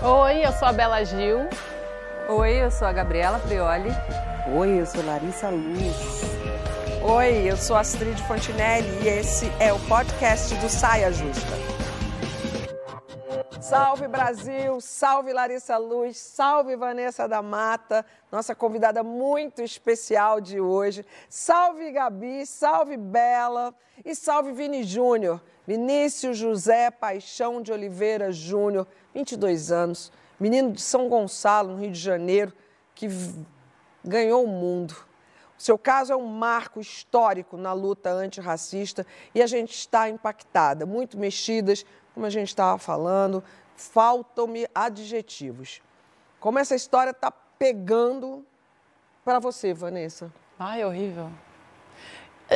Oi, eu sou a Bela Gil. Oi, eu sou a Gabriela Prioli. Oi, eu sou Larissa Luz. Oi, eu sou Astrid Fontinelli e esse é o podcast do Saia Justa. Salve Brasil, salve Larissa Luz, salve Vanessa da Mata, nossa convidada muito especial de hoje. Salve Gabi, salve Bela e salve Vini Júnior, Vinícius José Paixão de Oliveira Júnior, 22 anos, menino de São Gonçalo, no Rio de Janeiro, que ganhou o mundo. O seu caso é um marco histórico na luta antirracista e a gente está impactada, muito mexidas, como a gente estava falando, faltam-me adjetivos. Como essa história está pegando para você, Vanessa? Ai, é horrível.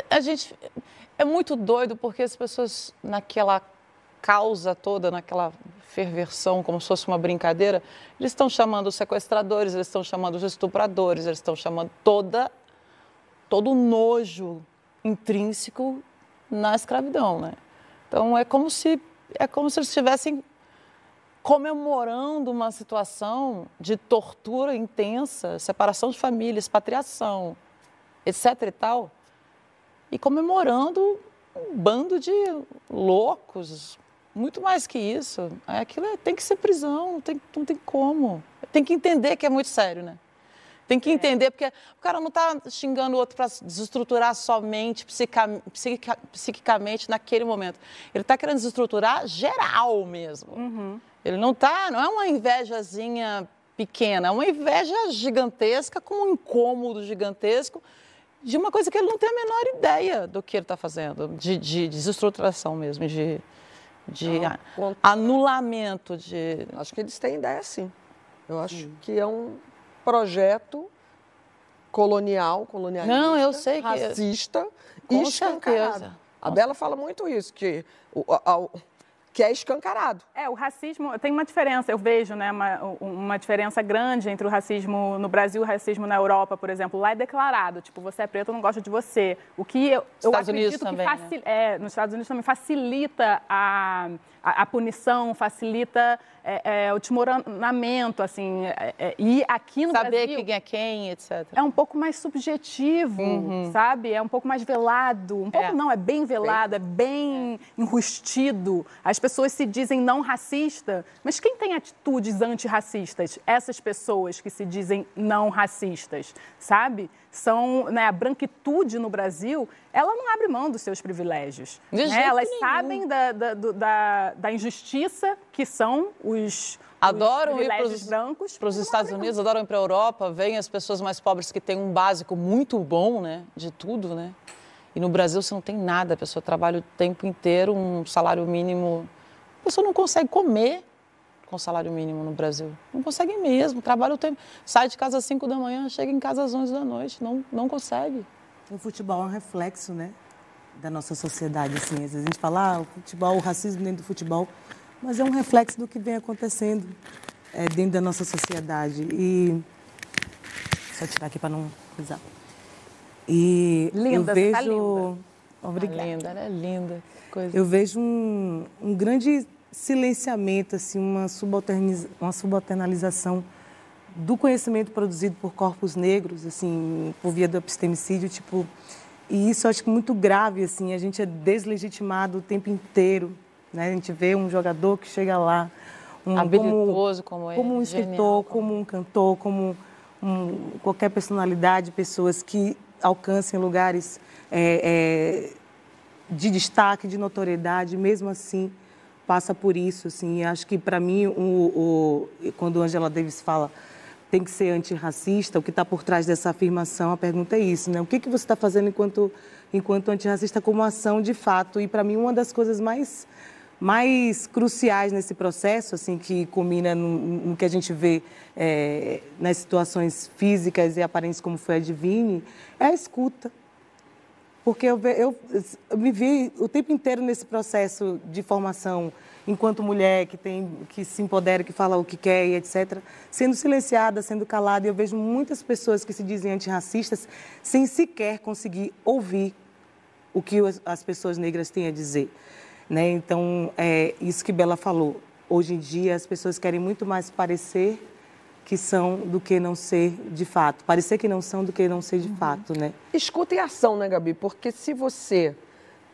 A gente é muito doido porque as pessoas naquela causa toda, naquela ferversão, como se fosse uma brincadeira, eles estão chamando os sequestradores, eles estão chamando os estupradores, eles estão chamando toda todo o nojo intrínseco na escravidão, né? Então é como se é como se eles estivessem comemorando uma situação de tortura intensa, separação de família, expatriação, etc e tal, e comemorando um bando de loucos, muito mais que isso. Aquilo é, tem que ser prisão, não tem, não tem como. Tem que entender que é muito sério, né? Tem que é. entender, porque o cara não está xingando o outro para desestruturar somente psica, psica, psiquicamente naquele momento. Ele está querendo desestruturar geral mesmo. Uhum. Ele não está, não é uma invejazinha pequena, é uma inveja gigantesca, com um incômodo gigantesco de uma coisa que ele não tem a menor ideia do que ele está fazendo, de, de, desestruturação mesmo, de, de não, anulamento. De... Acho que eles têm ideia sim. Eu acho hum. que é um projeto colonial, colonialista, não, eu sei que... racista e escancarado. A Bela fala muito isso, que o, a, que é escancarado. É, o racismo tem uma diferença, eu vejo, né, uma, uma diferença grande entre o racismo no Brasil e o racismo na Europa, por exemplo. Lá é declarado, tipo, você é preto, eu não gosto de você. O que eu, eu acredito Unidos que também, facil... né? é, nos Estados Unidos também facilita a, a, a punição, facilita é, é, o desmoronamento, assim, é, é, e aqui no Saber Brasil... Saber quem é quem, etc. É um pouco mais subjetivo, uhum. sabe? É um pouco mais velado, um pouco é. não, é bem velado, é bem enrustido. As pessoas se dizem não racista, mas quem tem atitudes antirracistas? Essas pessoas que se dizem não racistas, sabe? São, né, a branquitude no Brasil, ela não abre mão dos seus privilégios. Né? Elas nenhum. sabem da, da, da, da injustiça que são os adoram ir para os Estados Unidos, adoram ir para a Europa, vêm as pessoas mais pobres que têm um básico muito bom, né, de tudo, né? E no Brasil você não tem nada, a pessoa trabalha o tempo inteiro, um salário mínimo, a pessoa não consegue comer com salário mínimo no Brasil. Não consegue mesmo, trabalha o tempo, sai de casa às 5 da manhã, chega em casa às 11 da noite, não, não consegue. O futebol é um reflexo, né, da nossa sociedade, assim, às vezes a gente fala, ah, o futebol, o racismo dentro do futebol, mas é um reflexo do que vem acontecendo é, dentro da nossa sociedade. E. Só tirar aqui para não pisar. E linda, eu vejo. Tá linda. Obrigada. Tá linda, né? Linda. Coisa. Eu vejo um, um grande silenciamento, assim, uma, subalterniz... uma subalternalização do conhecimento produzido por corpos negros, assim, por via do epistemicídio, tipo, e isso eu acho que muito grave, assim, a gente é deslegitimado o tempo inteiro né? A gente vê um jogador que chega lá, um, habilidoso como, como, como um escritor, como um cantor, como um, qualquer personalidade, pessoas que alcancem lugares é, é, de destaque, de notoriedade, mesmo assim passa por isso. Assim, acho que para mim, o, o, quando Angela Davis fala tem que ser antirracista, o que está por trás dessa afirmação, a pergunta é isso, né? O que, que você está fazendo enquanto, enquanto antirracista como ação de fato? E para mim, uma das coisas mais mais cruciais nesse processo, assim, que culmina no, no que a gente vê é, nas situações físicas e aparentes como foi a Divine, é a escuta. Porque eu, eu, eu, me vi o tempo inteiro nesse processo de formação enquanto mulher que tem que se empodera, que fala o que quer e etc, sendo silenciada, sendo calada. E eu vejo muitas pessoas que se dizem antirracistas sem sequer conseguir ouvir o que as pessoas negras têm a dizer. Né? Então, é isso que Bela falou. hoje em dia as pessoas querem muito mais parecer que são do que não ser de fato. Parecer que não são do que não ser de uhum. fato, né? Escuta e ação, né, Gabi? Porque se você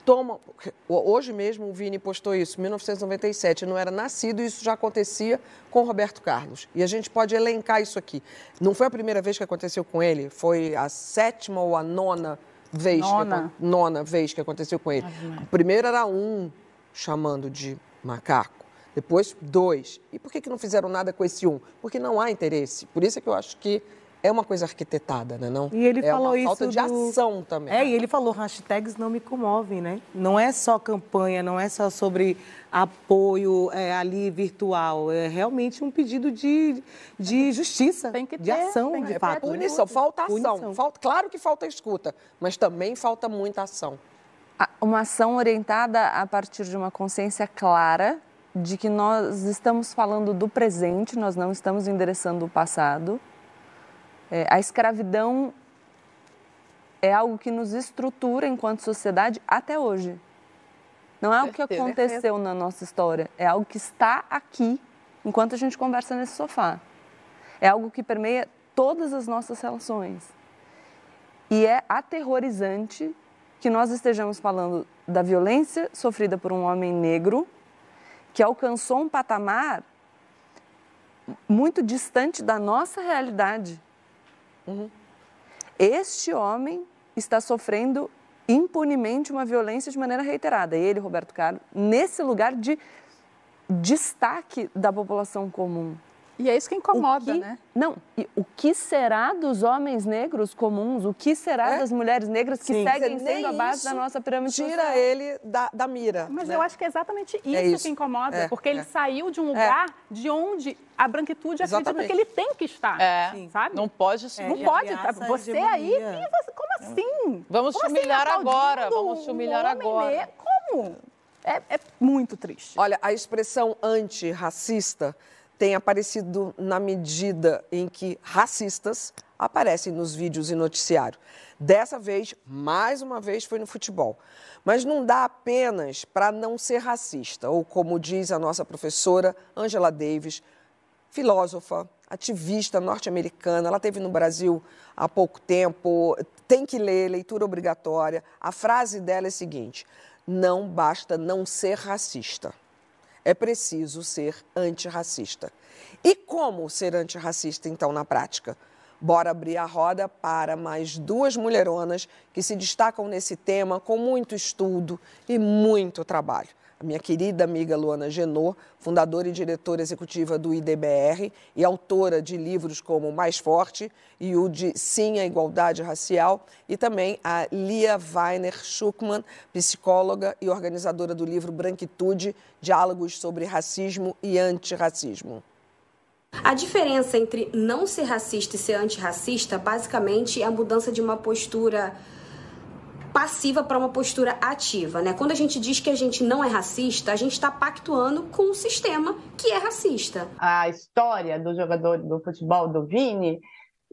toma. Hoje mesmo o Vini postou isso, 1997, não era nascido e isso já acontecia com Roberto Carlos. E a gente pode elencar isso aqui. Não foi a primeira vez que aconteceu com ele, foi a sétima ou a nona vez, nona, que, nona vez que aconteceu com ele. O primeiro era um chamando de macaco, depois dois. E por que, que não fizeram nada com esse um? Porque não há interesse. Por isso é que eu acho que é uma coisa arquitetada, né? Não? E ele é falou uma isso falta de do... ação também. É, e ele falou hashtags não me comovem, né? Não é só campanha, não é só sobre apoio é, ali virtual, é realmente um pedido de, de justiça, tem que de ter, ação, tem de é fato. Punição, falta ação. Punição. Falta, claro que falta escuta, mas também falta muita ação. Uma ação orientada a partir de uma consciência clara de que nós estamos falando do presente, nós não estamos endereçando o passado é, a escravidão é algo que nos estrutura enquanto sociedade até hoje. Não é algo que aconteceu na nossa história, é algo que está aqui enquanto a gente conversa nesse sofá. É algo que permeia todas as nossas relações. E é aterrorizante que nós estejamos falando da violência sofrida por um homem negro que alcançou um patamar muito distante da nossa realidade. Uhum. Este homem está sofrendo impunemente uma violência de maneira reiterada. Ele, Roberto Carlos, nesse lugar de destaque da população comum. E é isso que incomoda, que, né? Não, e o que será dos homens negros comuns? O que será é? das mulheres negras que Sim. seguem sendo a base da nossa pirâmide tira social? ele da, da mira. Mas né? eu acho que é exatamente isso, é isso. que incomoda, é, porque ele é. saiu de um lugar de onde a branquitude Exatamente. acredita que ele tem que estar. É, sabe? Não pode ser. não pode. Você aí, você, como assim? Vamos como te humilhar assim, agora. Vamos te humilhar um agora. Como? É, é muito triste. Olha, a expressão antirracista tem aparecido na medida em que racistas aparecem nos vídeos e noticiário. Dessa vez, mais uma vez, foi no futebol. Mas não dá apenas para não ser racista, ou como diz a nossa professora Angela Davis, filósofa, ativista norte-americana, ela teve no Brasil há pouco tempo, tem que ler, leitura obrigatória. A frase dela é a seguinte: não basta não ser racista é preciso ser antirracista. E como ser antirracista, então, na prática? Bora abrir a roda para mais duas mulheronas que se destacam nesse tema com muito estudo e muito trabalho minha querida amiga Luana Genot, fundadora e diretora executiva do IDBR e autora de livros como Mais Forte e o de Sim à Igualdade Racial, e também a Lia Weiner Schuckmann, psicóloga e organizadora do livro Branquitude, Diálogos sobre Racismo e Antirracismo. A diferença entre não ser racista e ser antirracista, basicamente, é a mudança de uma postura passiva para uma postura ativa, né? Quando a gente diz que a gente não é racista, a gente está pactuando com um sistema que é racista. A história do jogador do futebol do Vini,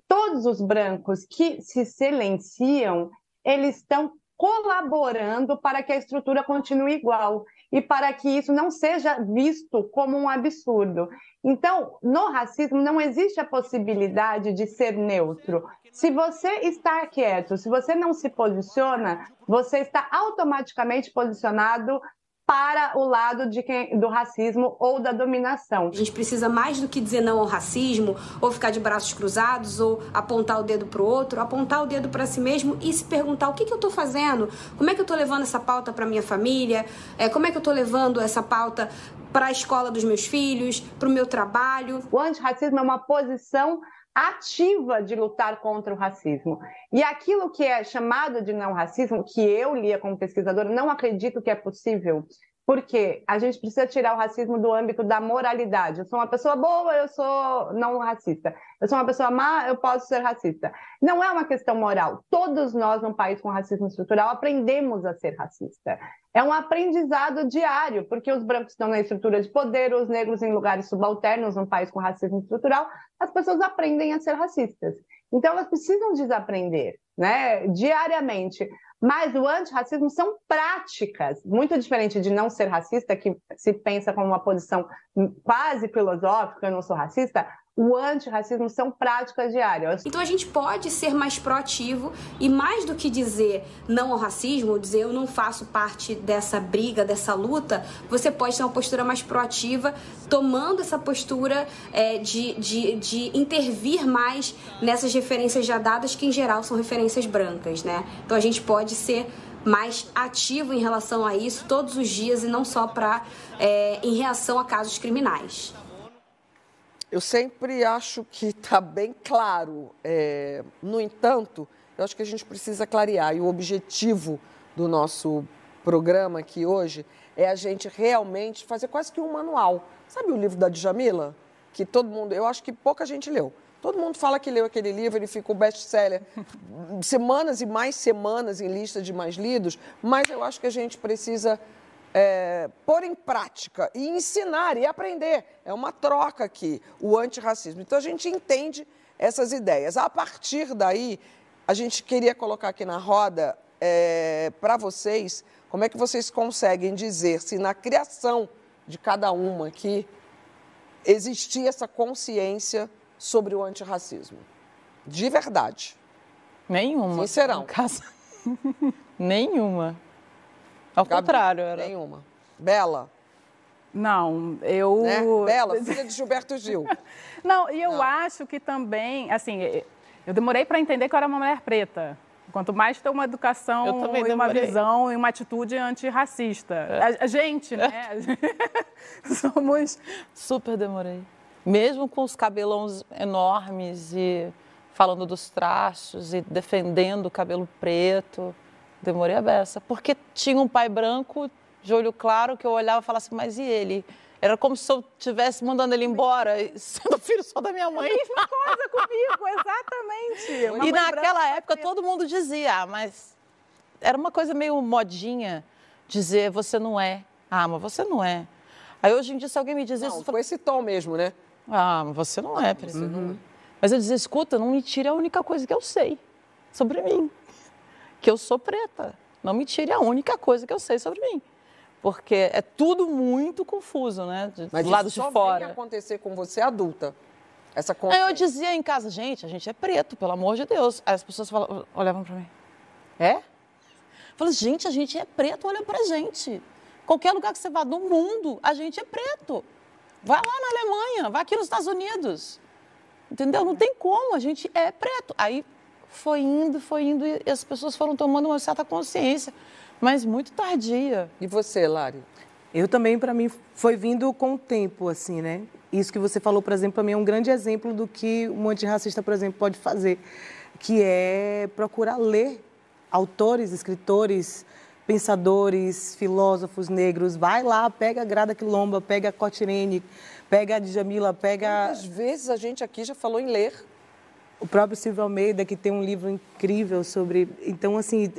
todos os brancos que se silenciam, eles estão colaborando para que a estrutura continue igual e para que isso não seja visto como um absurdo. Então, no racismo não existe a possibilidade de ser neutro. Se você está quieto, se você não se posiciona, você está automaticamente posicionado para o lado de quem, do racismo ou da dominação. A gente precisa mais do que dizer não ao racismo, ou ficar de braços cruzados, ou apontar o dedo para o outro, apontar o dedo para si mesmo e se perguntar o que, que eu estou fazendo, como é que eu estou levando essa pauta para minha família, é, como é que eu estou levando essa pauta para a escola dos meus filhos, para o meu trabalho. O antirracismo é uma posição ativa de lutar contra o racismo. E aquilo que é chamado de não racismo, que eu lia como pesquisadora, não acredito que é possível, porque a gente precisa tirar o racismo do âmbito da moralidade. Eu sou uma pessoa boa, eu sou não racista. Eu sou uma pessoa má, eu posso ser racista. Não é uma questão moral. Todos nós, num país com racismo estrutural, aprendemos a ser racista. É um aprendizado diário, porque os brancos estão na estrutura de poder, os negros em lugares subalternos, num país com racismo estrutural, as pessoas aprendem a ser racistas. Então, elas precisam desaprender, né, diariamente. Mas o antirracismo são práticas, muito diferente de não ser racista, que se pensa como uma posição quase filosófica, eu não sou racista o antirracismo são práticas diárias. Então a gente pode ser mais proativo e mais do que dizer não ao racismo, dizer eu não faço parte dessa briga, dessa luta, você pode ter uma postura mais proativa, tomando essa postura é, de, de, de intervir mais nessas referências já dadas, que em geral são referências brancas, né? Então a gente pode ser mais ativo em relação a isso todos os dias e não só para é, em reação a casos criminais. Eu sempre acho que está bem claro. É, no entanto, eu acho que a gente precisa clarear. E o objetivo do nosso programa aqui hoje é a gente realmente fazer quase que um manual. Sabe o livro da Djamila? Que todo mundo, eu acho que pouca gente leu. Todo mundo fala que leu aquele livro, ele ficou best-seller semanas e mais semanas em lista de mais lidos, mas eu acho que a gente precisa é, pôr em prática e ensinar e aprender. É uma troca aqui, o antirracismo. Então a gente entende essas ideias. A partir daí, a gente queria colocar aqui na roda é, para vocês como é que vocês conseguem dizer se na criação de cada uma aqui existia essa consciência sobre o antirracismo. De verdade. Nenhuma. Sincerão. Nenhuma. Ao Gabi, contrário, era. Nenhuma. Bela. Não, eu. Né? Bela, filha de Gilberto Gil. Não, e eu Não. acho que também, assim, eu demorei para entender que eu era uma mulher preta. Quanto mais ter uma educação e uma visão e uma atitude antirracista. É. A, a gente, né? Somos. Super demorei. Mesmo com os cabelões enormes e falando dos traços e defendendo o cabelo preto. Demorei a beça. Porque tinha um pai branco, de olho claro, que eu olhava e falava assim, mas e ele? Era como se eu estivesse mandando ele embora, sendo filho só da minha mãe. A mesma coisa comigo, exatamente. e naquela época todo mundo dizia, ah, mas era uma coisa meio modinha dizer você não é. Ah, mas você não é. Aí hoje em dia, se alguém me diz não, isso. Com esse tom mesmo, né? Ah, mas você não é, Você não é. Mas eu dizia, escuta, não me tire a única coisa que eu sei sobre mim que eu sou preta. Não me tire a única coisa que eu sei sobre mim. Porque é tudo muito confuso, né? De, Mas do lado de fora. Mas acontecer com você adulta. Essa consciência. Eu dizia em casa, gente, a gente é preto, pelo amor de Deus. Aí as pessoas falavam, olhavam para mim. É? Falei, gente, a gente é preto, olha pra gente. Qualquer lugar que você vá do mundo, a gente é preto. Vai lá na Alemanha, vai aqui nos Estados Unidos. Entendeu? Não tem como, a gente é preto. Aí foi indo, foi indo, e as pessoas foram tomando uma certa consciência, mas muito tardia. E você, Lari? Eu também, para mim, foi vindo com o tempo, assim, né? Isso que você falou, por exemplo, para mim é um grande exemplo do que um antirracista, por exemplo, pode fazer, que é procurar ler autores, escritores, pensadores, filósofos negros. Vai lá, pega a Grada Quilomba, pega a Cotirene, pega a Djamila, pega... Quantas vezes a gente aqui já falou em ler? O próprio Silvio Almeida, que tem um livro incrível sobre. Então, assim,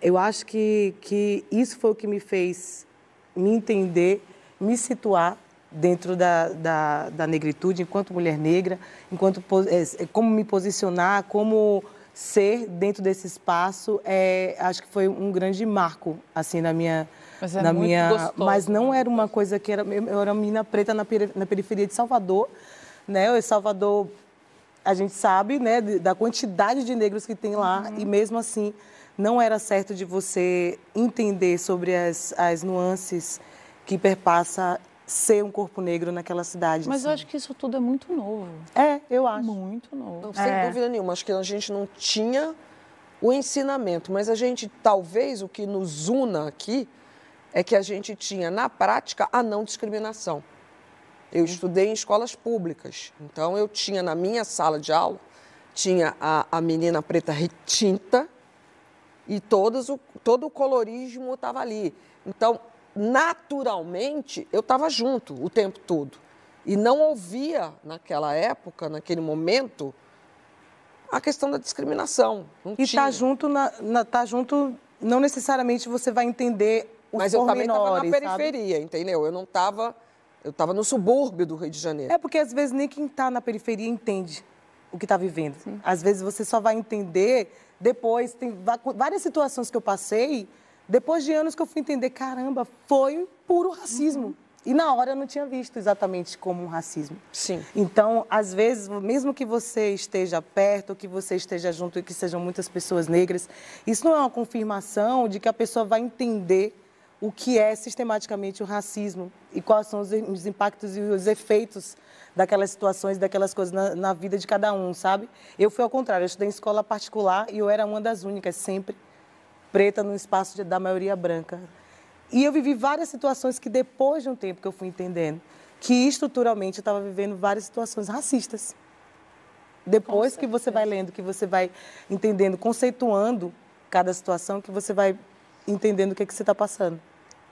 eu acho que, que isso foi o que me fez me entender, me situar dentro da, da, da negritude, enquanto mulher negra, enquanto é, como me posicionar, como ser dentro desse espaço, é, acho que foi um grande marco assim na minha mas é na minha gostoso. mas não era uma coisa que era eu era uma menina preta na, na periferia de Salvador né o Salvador a gente sabe né, da quantidade de negros que tem lá uhum. e mesmo assim não era certo de você entender sobre as, as nuances que perpassa ser um corpo negro naquela cidade. Mas assim. eu acho que isso tudo é muito novo. É, eu acho. Muito novo. Não, sem é. dúvida nenhuma. Acho que a gente não tinha o ensinamento, mas a gente, talvez, o que nos una aqui é que a gente tinha, na prática, a não discriminação. Eu estudei em escolas públicas, então eu tinha na minha sala de aula, tinha a, a menina preta retinta e o, todo o colorismo estava ali. Então, naturalmente, eu estava junto o tempo todo. E não ouvia, naquela época, naquele momento, a questão da discriminação. Não e estar tá junto, na, na, tá junto, não necessariamente você vai entender os Mas eu também estava na periferia, sabe? entendeu? Eu não estava eu estava no subúrbio do Rio de Janeiro. É porque às vezes nem quem está na periferia entende. o que está vivendo. Sim. Às vezes você só vai entender depois. Tem várias situações que eu passei, depois de anos que eu fui entender, caramba, foi puro racismo. Uhum. E na hora eu não tinha visto exatamente como um racismo. Sim. Então, às vezes, mesmo que você esteja perto, que você esteja junto e que sejam muitas pessoas negras, isso não é uma confirmação de que a pessoa vai entender o que é sistematicamente o racismo e quais são os, os impactos e os efeitos daquelas situações, daquelas coisas na, na, vida de cada um, sabe? Eu fui ao contrário, eu estudei em escola particular e eu era uma das únicas, sempre preta no espaço de, da maioria branca. E eu vivi várias situações que depois de um tempo que eu fui entendendo que estruturalmente eu estava vivendo várias situações racistas. Depois que você vai lendo, que você vai entendendo, conceituando cada situação, que você vai entendendo o que, é que você está passando.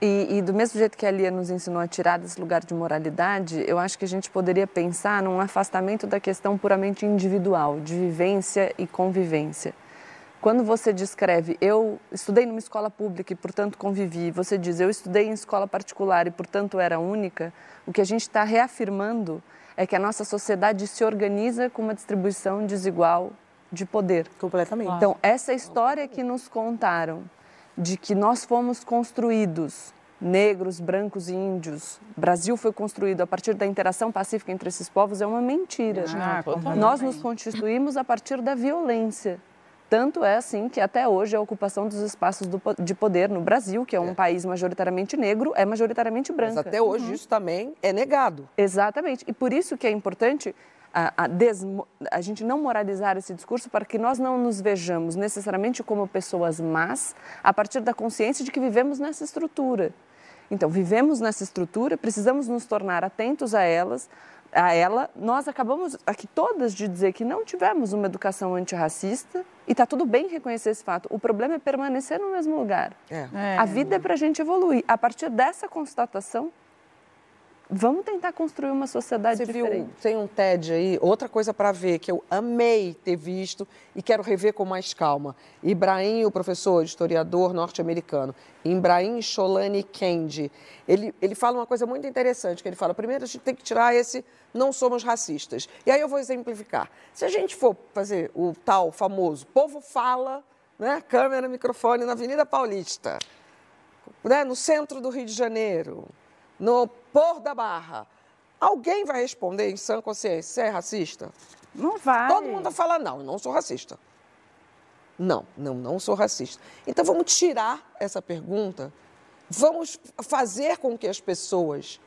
E, e, do mesmo jeito que a Lia nos ensinou a tirar desse lugar de moralidade, eu acho que a gente poderia pensar num afastamento da questão puramente individual, de vivência e convivência. Quando você descreve, eu estudei numa escola pública e, portanto, convivi, você diz, eu estudei em escola particular e, portanto, era única, o que a gente está reafirmando é que a nossa sociedade se organiza com uma distribuição desigual de poder. Completamente. Então, essa história que nos contaram de que nós fomos construídos, negros, brancos e índios, o Brasil foi construído a partir da interação pacífica entre esses povos, é uma mentira. Ah, nós nos constituímos a partir da violência. Tanto é assim que até hoje a ocupação dos espaços do, de poder no Brasil, que é um é. país majoritariamente negro, é majoritariamente branca. Mas até hoje uhum. isso também é negado. Exatamente. E por isso que é importante a, a, a, gente não moralizar esse discurso para que nós não nos vejamos necessariamente como pessoas más a partir da consciência de que vivemos nessa estrutura. Então, vivemos nessa estrutura, precisamos nos tornar atentos a elas, a ela. Nós acabamos aqui todas de dizer que não tivemos uma educação antirracista e está tudo bem reconhecer esse fato. O problema é permanecer no mesmo lugar. É. É. A vida é para a gente evoluir. A partir dessa constatação, Vamos tentar construir uma sociedade Você diferente. Viu, tem um TED aí, outra coisa para ver, que eu amei ter visto e quero rever com mais calma. Ibrahim, o professor, historiador norte-americano, Ibrahim Sholani Kendi, ele, ele fala uma coisa muito interessante, que ele fala, primeiro a gente tem que tirar esse não somos racistas. E aí eu vou exemplificar. Se a gente for fazer o tal famoso povo fala, né, câmera, microfone na Avenida Paulista, né, no centro do Rio de Janeiro, no Pôr da Barra, alguém vai responder em sã consciência se é racista? Não vai. Todo mundo fala, não, não sou racista. Não, não, não sou racista. Então vamos tirar essa pergunta, vamos fazer com que as pessoas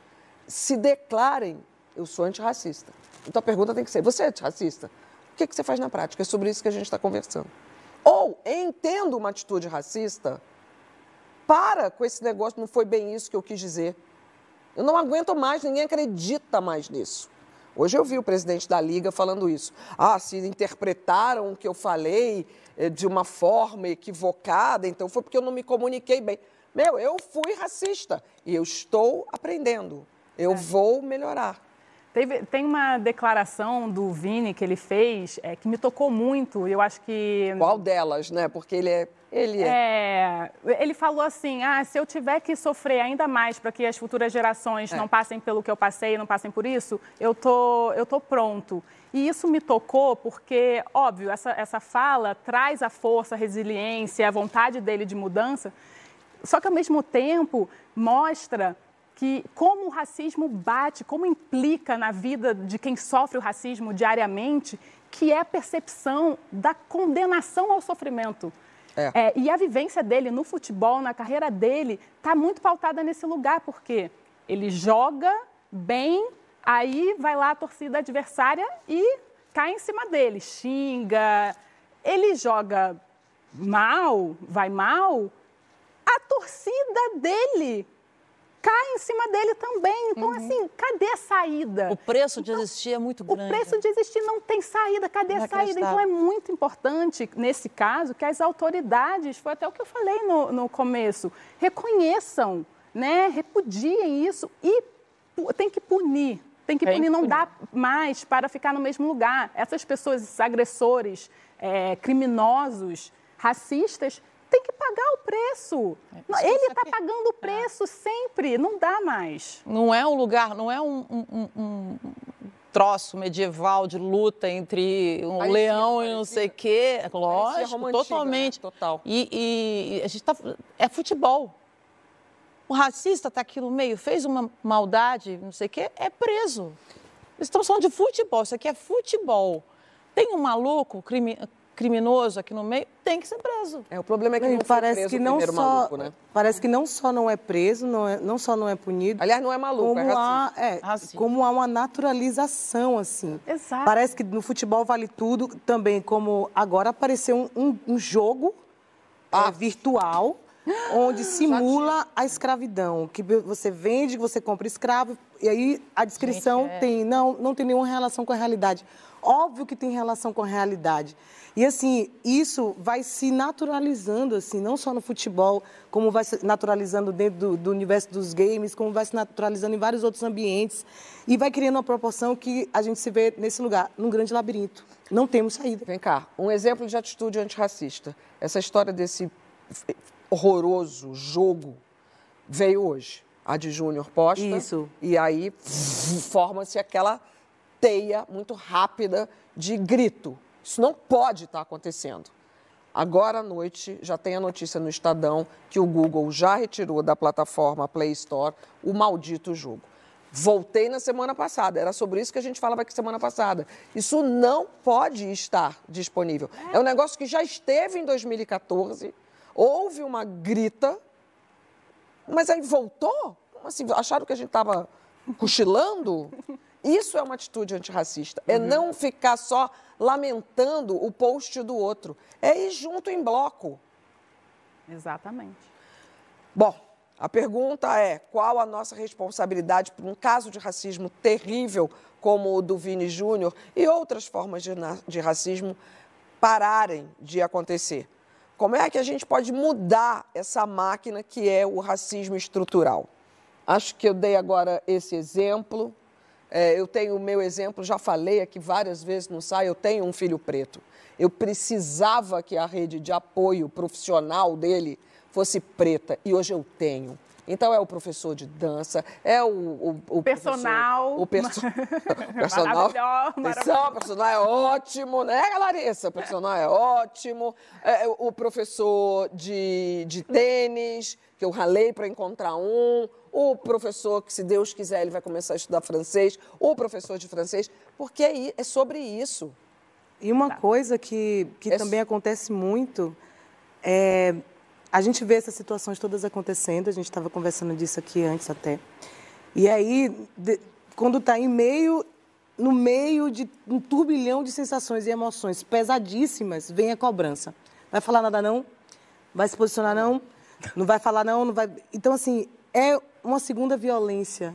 se declarem, eu sou antirracista. Então a pergunta tem que ser, você é antirracista? O que, que você faz na prática? É sobre isso que a gente está conversando. Ou, entendo uma atitude racista, para com esse negócio, não foi bem isso que eu quis dizer. Eu não aguento mais, ninguém acredita mais nisso. Hoje eu vi o presidente da Liga falando isso. Ah, se interpretaram o que eu falei eh, de uma forma equivocada, então foi porque eu não me comuniquei bem. Meu, eu fui racista e eu estou aprendendo. Eu é. vou melhorar. Teve, tem uma declaração do Vini que ele fez é, que me tocou muito. Eu acho que. Qual delas, né? Porque ele é. Ele é. é ele falou assim: ah, se eu tiver que sofrer ainda mais para que as futuras gerações é. não passem pelo que eu passei, não passem por isso, eu tô, eu tô pronto. E isso me tocou porque, óbvio, essa, essa fala traz a força, a resiliência, a vontade dele de mudança. Só que, ao mesmo tempo, mostra que como o racismo bate, como implica na vida de quem sofre o racismo diariamente, que é a percepção da condenação ao sofrimento. É. É, e a vivência dele no futebol, na carreira dele, está muito pautada nesse lugar, porque ele joga bem, aí vai lá a torcida adversária e cai em cima dele, xinga. Ele joga mal, vai mal, a torcida dele cai em cima dele também. Então, uhum. assim, cadê a saída? O preço de então, existir é muito grande. O preço de existir não tem saída. Cadê a saída? Então, é muito importante, nesse caso, que as autoridades, foi até o que eu falei no, no começo, reconheçam, né, repudiem isso e tem que punir. Tem que punir, não dá mais para ficar no mesmo lugar. Essas pessoas, esses agressores, é, criminosos, racistas, tem que pagar o preço. É, Ele está pagando o preço é. sempre, não dá mais. Não é um lugar, não é um, um, um, troço medieval de luta entre um parecia, leão parecia, e não sei o quê. Lógico, totalmente. Né? Total. E, e, a gente tá. É futebol. O racista está aqui no meio, fez uma maldade, não sei o quê, é preso. Estamos falando de futebol, isso aqui é futebol. Tem um maluco, crime, criminoso aqui no meio, tem que ser preso. É, o problema é que não parece que não só, maluco, né? Parece que não só não é preso, não, é, não só não é punido. Aliás, não é maluco, como é há, é, como há uma naturalização, assim. Exato. Parece que no futebol vale tudo, também como agora apareceu um, um, um jogo ah. é, virtual onde simula a escravidão, que você vende, você compra escravo, e aí a descrição Gente, é... tem, não, não tem nenhuma relação com a realidade. Óbvio que tem relação com a realidade. E assim, isso vai se naturalizando, assim, não só no futebol, como vai se naturalizando dentro do, do, universo dos games, como vai se naturalizando em vários outros ambientes. E vai criando uma proporção que a gente se vê nesse lugar, num grande labirinto. Não temos saída. Vem cá, um exemplo de atitude antirracista. Essa história desse horroroso jogo veio hoje. A de Júnior posta. Isso. E aí forma-se aquela teia muito rápida de grito. Isso não pode estar acontecendo. Agora à noite já tem a notícia no Estadão que o Google já retirou da plataforma Play Store o maldito jogo. Voltei na semana passada, era sobre isso que a gente falava aqui semana passada. Isso não pode estar disponível. É um negócio que já esteve em 2014, houve uma grita, mas aí voltou? Como assim? Acharam que a gente estava cochilando? Isso é uma atitude antirracista. É uhum. não ficar só lamentando o post do outro. É ir junto em bloco. Exatamente. Bom, a pergunta é: qual a nossa responsabilidade por um caso de racismo terrível como o do Vini Júnior e outras formas de, de racismo pararem de acontecer? Como é que a gente pode mudar essa máquina que é o racismo estrutural? Acho que eu dei agora esse exemplo. É, eu tenho o meu exemplo, já falei aqui várias vezes no SAI, eu tenho um filho preto. Eu precisava que a rede de apoio profissional dele fosse preta e hoje eu tenho. Então é o professor de dança, é o, o, o personal. O, perso personal. Personal é ótimo, né, Larissa? O personal é ótimo. É, o professor de, de tênis, que eu ralei para encontrar um. O professor que, se Deus quiser, ele vai começar a estudar francês. O professor de francês. Porque é, é sobre isso. E uma tá. coisa que, que é também acontece muito é a gente vê essas situações todas acontecendo, a gente estava conversando disso aqui antes até. E aí, de, quando está em meio, no meio de um turbilhão de sensações e emoções pesadíssimas, vem a cobrança. Vai falar nada não? Vai se posicionar não? Não vai falar não? Não vai. Então assim, é uma segunda violência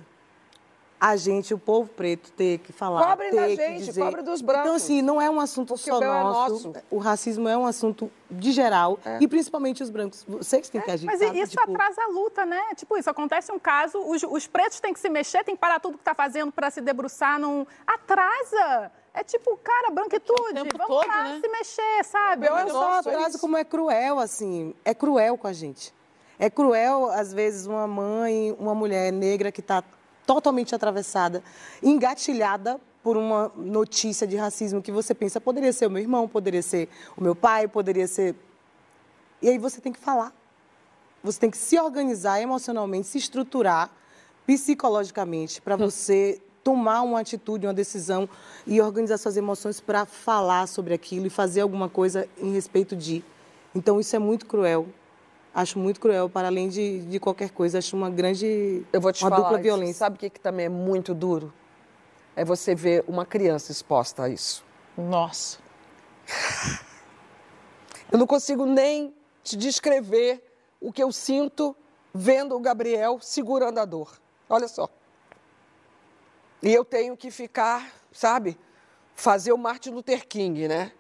a gente, o povo preto, ter que falar. Cobre ter da que gente, dizer. cobre dos brancos. Então, assim, não é um assunto Porque só o é nosso. É nosso. O racismo é um assunto de geral é. e principalmente os brancos. Vocês têm que agir. Mas sabe? isso tipo... atrasa a luta, né? Tipo, isso acontece um caso, os, os pretos têm que se mexer, têm que parar tudo que está fazendo para se debruçar num. Atrasa! É tipo, cara, branquitude, vamos todo, lá né? se mexer, sabe? Eu só atraso como é cruel, assim. É cruel com a gente. É cruel, às vezes, uma mãe, uma mulher negra que está totalmente atravessada, engatilhada por uma notícia de racismo que você pensa poderia ser o meu irmão, poderia ser o meu pai, poderia ser. E aí você tem que falar. Você tem que se organizar emocionalmente, se estruturar psicologicamente para você tomar uma atitude, uma decisão e organizar suas emoções para falar sobre aquilo e fazer alguma coisa em respeito de. Então isso é muito cruel acho muito cruel, para além de, de qualquer coisa, acho uma grande Eu vou te uma falar, dupla violência. Sabe o que, que também é muito duro? É você ver uma criança exposta a isso. Nossa. Eu não consigo nem te descrever o que eu sinto vendo o Gabriel segurando a dor. Olha só. E eu tenho que ficar, sabe, fazer o Martin Luther King, né?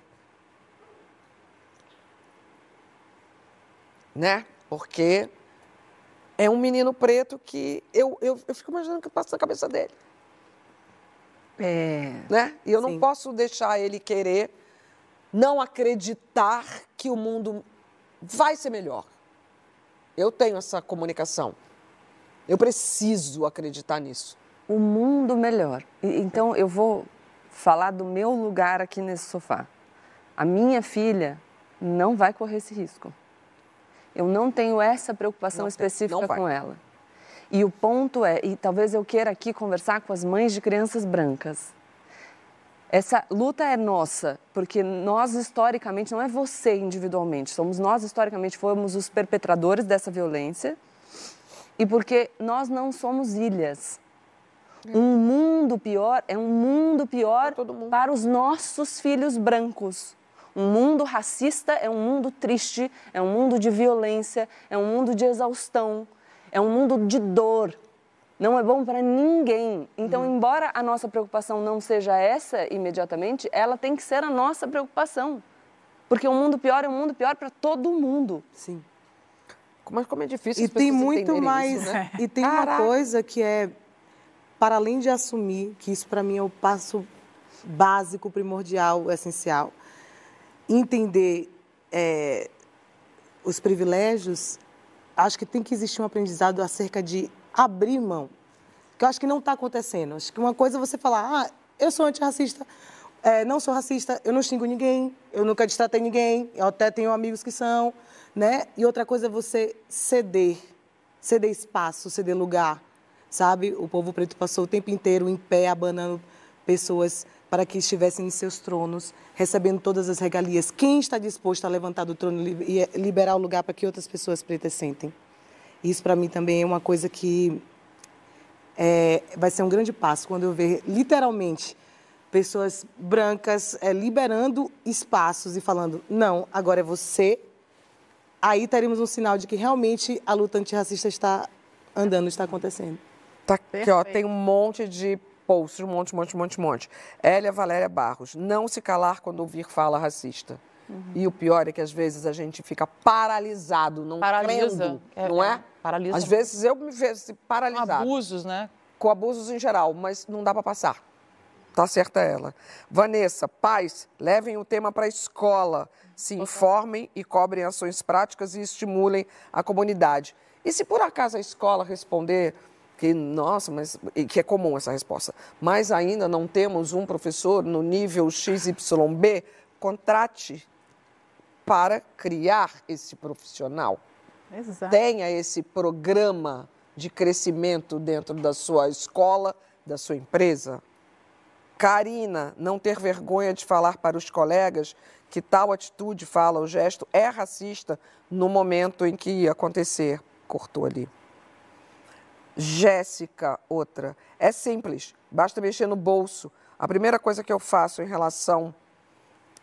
Né? Porque é um menino preto que eu, eu, eu fico imaginando o que passa na cabeça dele. É. Né? E eu Sim. não posso deixar ele querer não acreditar que o mundo vai ser melhor. Eu tenho essa comunicação. Eu preciso acreditar nisso. o mundo melhor. Então eu vou falar do meu lugar aqui nesse sofá. A minha filha não vai correr esse risco. Eu não tenho essa preocupação Não tem, específica vai. com ela. E o ponto é, e talvez eu queira aqui conversar com as mães de crianças brancas. Essa luta é nossa, porque nós historicamente, não é você individualmente, somos nós historicamente fomos os perpetradores dessa violência e porque nós não somos ilhas. Um mundo pior é um mundo pior para os nossos filhos brancos. Um mundo racista é um mundo triste, é um mundo de violência, é um mundo de exaustão, é um mundo de dor. Não é bom para ninguém. Então, embora a nossa preocupação não seja essa imediatamente, ela tem que ser a nossa preocupação. Porque um mundo pior é um mundo pior para todo mundo. Sim. Mas como é difícil E tem muito mais. isso, né? E tem uma Caraca. coisa que é, para além de assumir, que isso para mim é o passo básico, primordial, essencial, entender é, os privilégios, acho que tem que existir um aprendizado acerca de abrir mão. Que eu acho que não está acontecendo. Acho que uma coisa é você falar, ah, eu sou antirracista, é, não sou racista, eu não xingo ninguém, eu nunca destratei ninguém, eu até tenho amigos que são, né? E outra coisa é você ceder, ceder espaço, ceder lugar, sabe? O povo preto passou o tempo inteiro em pé, abanando pessoas para que estivessem em seus tronos, recebendo todas as regalias. Quem está disposto a levantar do trono e liberar o lugar para que outras pessoas pretas sentem? Isso para mim também é uma coisa que é, vai ser um grande passo quando eu ver literalmente pessoas brancas é, liberando espaços e falando não, agora é você. Aí teremos um sinal de que realmente a luta antirracista está andando, está acontecendo. Tá aqui, ó, tem um monte de posts, um monte, um monte, um monte, um monte. Hélia Valéria Barros, não se calar quando ouvir fala racista. E o pior é que às vezes a gente fica paralisado, não Paralisa. crendo, É, não é? é, paralisa Às vezes eu me vejo assim, Com paralisado. abusos, né? Com abusos em geral, mas não dá para passar. Tá certa ela. Vanessa, pais, levem o tema para a escola, se informem e cobrem ações práticas e estimulem a comunidade. E se por acaso a escola responder que, nossa, mas que é comum essa resposta, mas ainda não temos um professor no nível XYB, contrate para criar esse profissional Exato. tenha esse programa de crescimento dentro da sua escola, da sua empresa. Karina, não ter vergonha de falar para os colegas que tal atitude, fala, o gesto é racista no momento em que ia acontecer. Cortou ali. Jéssica, outra. É simples, basta mexer no bolso. A primeira coisa que eu faço em relação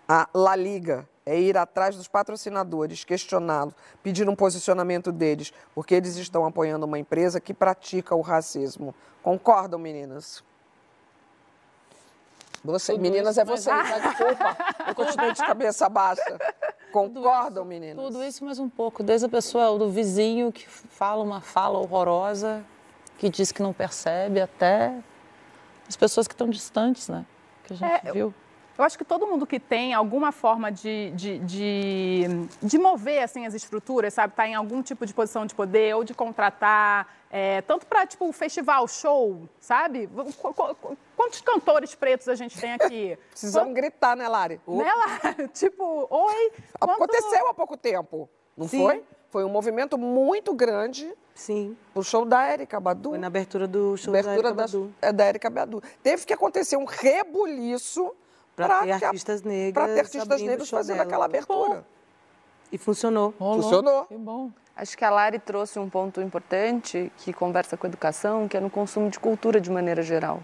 a La Liga é ir atrás dos patrocinadores, questioná-los, pedir um posicionamento deles, porque eles estão apoiando uma empresa que pratica o racismo. Concordam, meninas? Você, Tudo meninas, isso, é mas- você, tá? Desculpa. Eu continuei de cabeça baixa. Concordam, meninas? Tudo isso mais um pouco. Desde a pessoa do vizinho que fala uma fala horrorosa, que diz que não percebe, até as pessoas que estão distantes, né? Que a gente É, eu- viu. Eu acho que todo mundo que tem alguma forma de, de, de, de mover assim, as estruturas, sabe? Está em algum tipo de posição de poder ou de contratar, é, tanto para tipo festival, show, sabe? Qu- qu- qu- Quantos cantores pretos a gente tem aqui? Precisamos gritar, né, Lari? Né, Lara? tipo, oi. quanto- Aconteceu há pouco tempo, não Sim. foi? Foi um movimento muito grande Sim, o show da Érica Badu. foi na abertura do show abertura da Erika Badu. é, da Érica Badu. Teve que acontecer um rebuliço Pra ter artistas negras pra ter artistas negros fazendo dela. aquela abertura. E funcionou. Rolou. Funcionou. Que bom. Acho que a Lari trouxe um ponto importante que conversa com a educação, que é no consumo de cultura de maneira geral.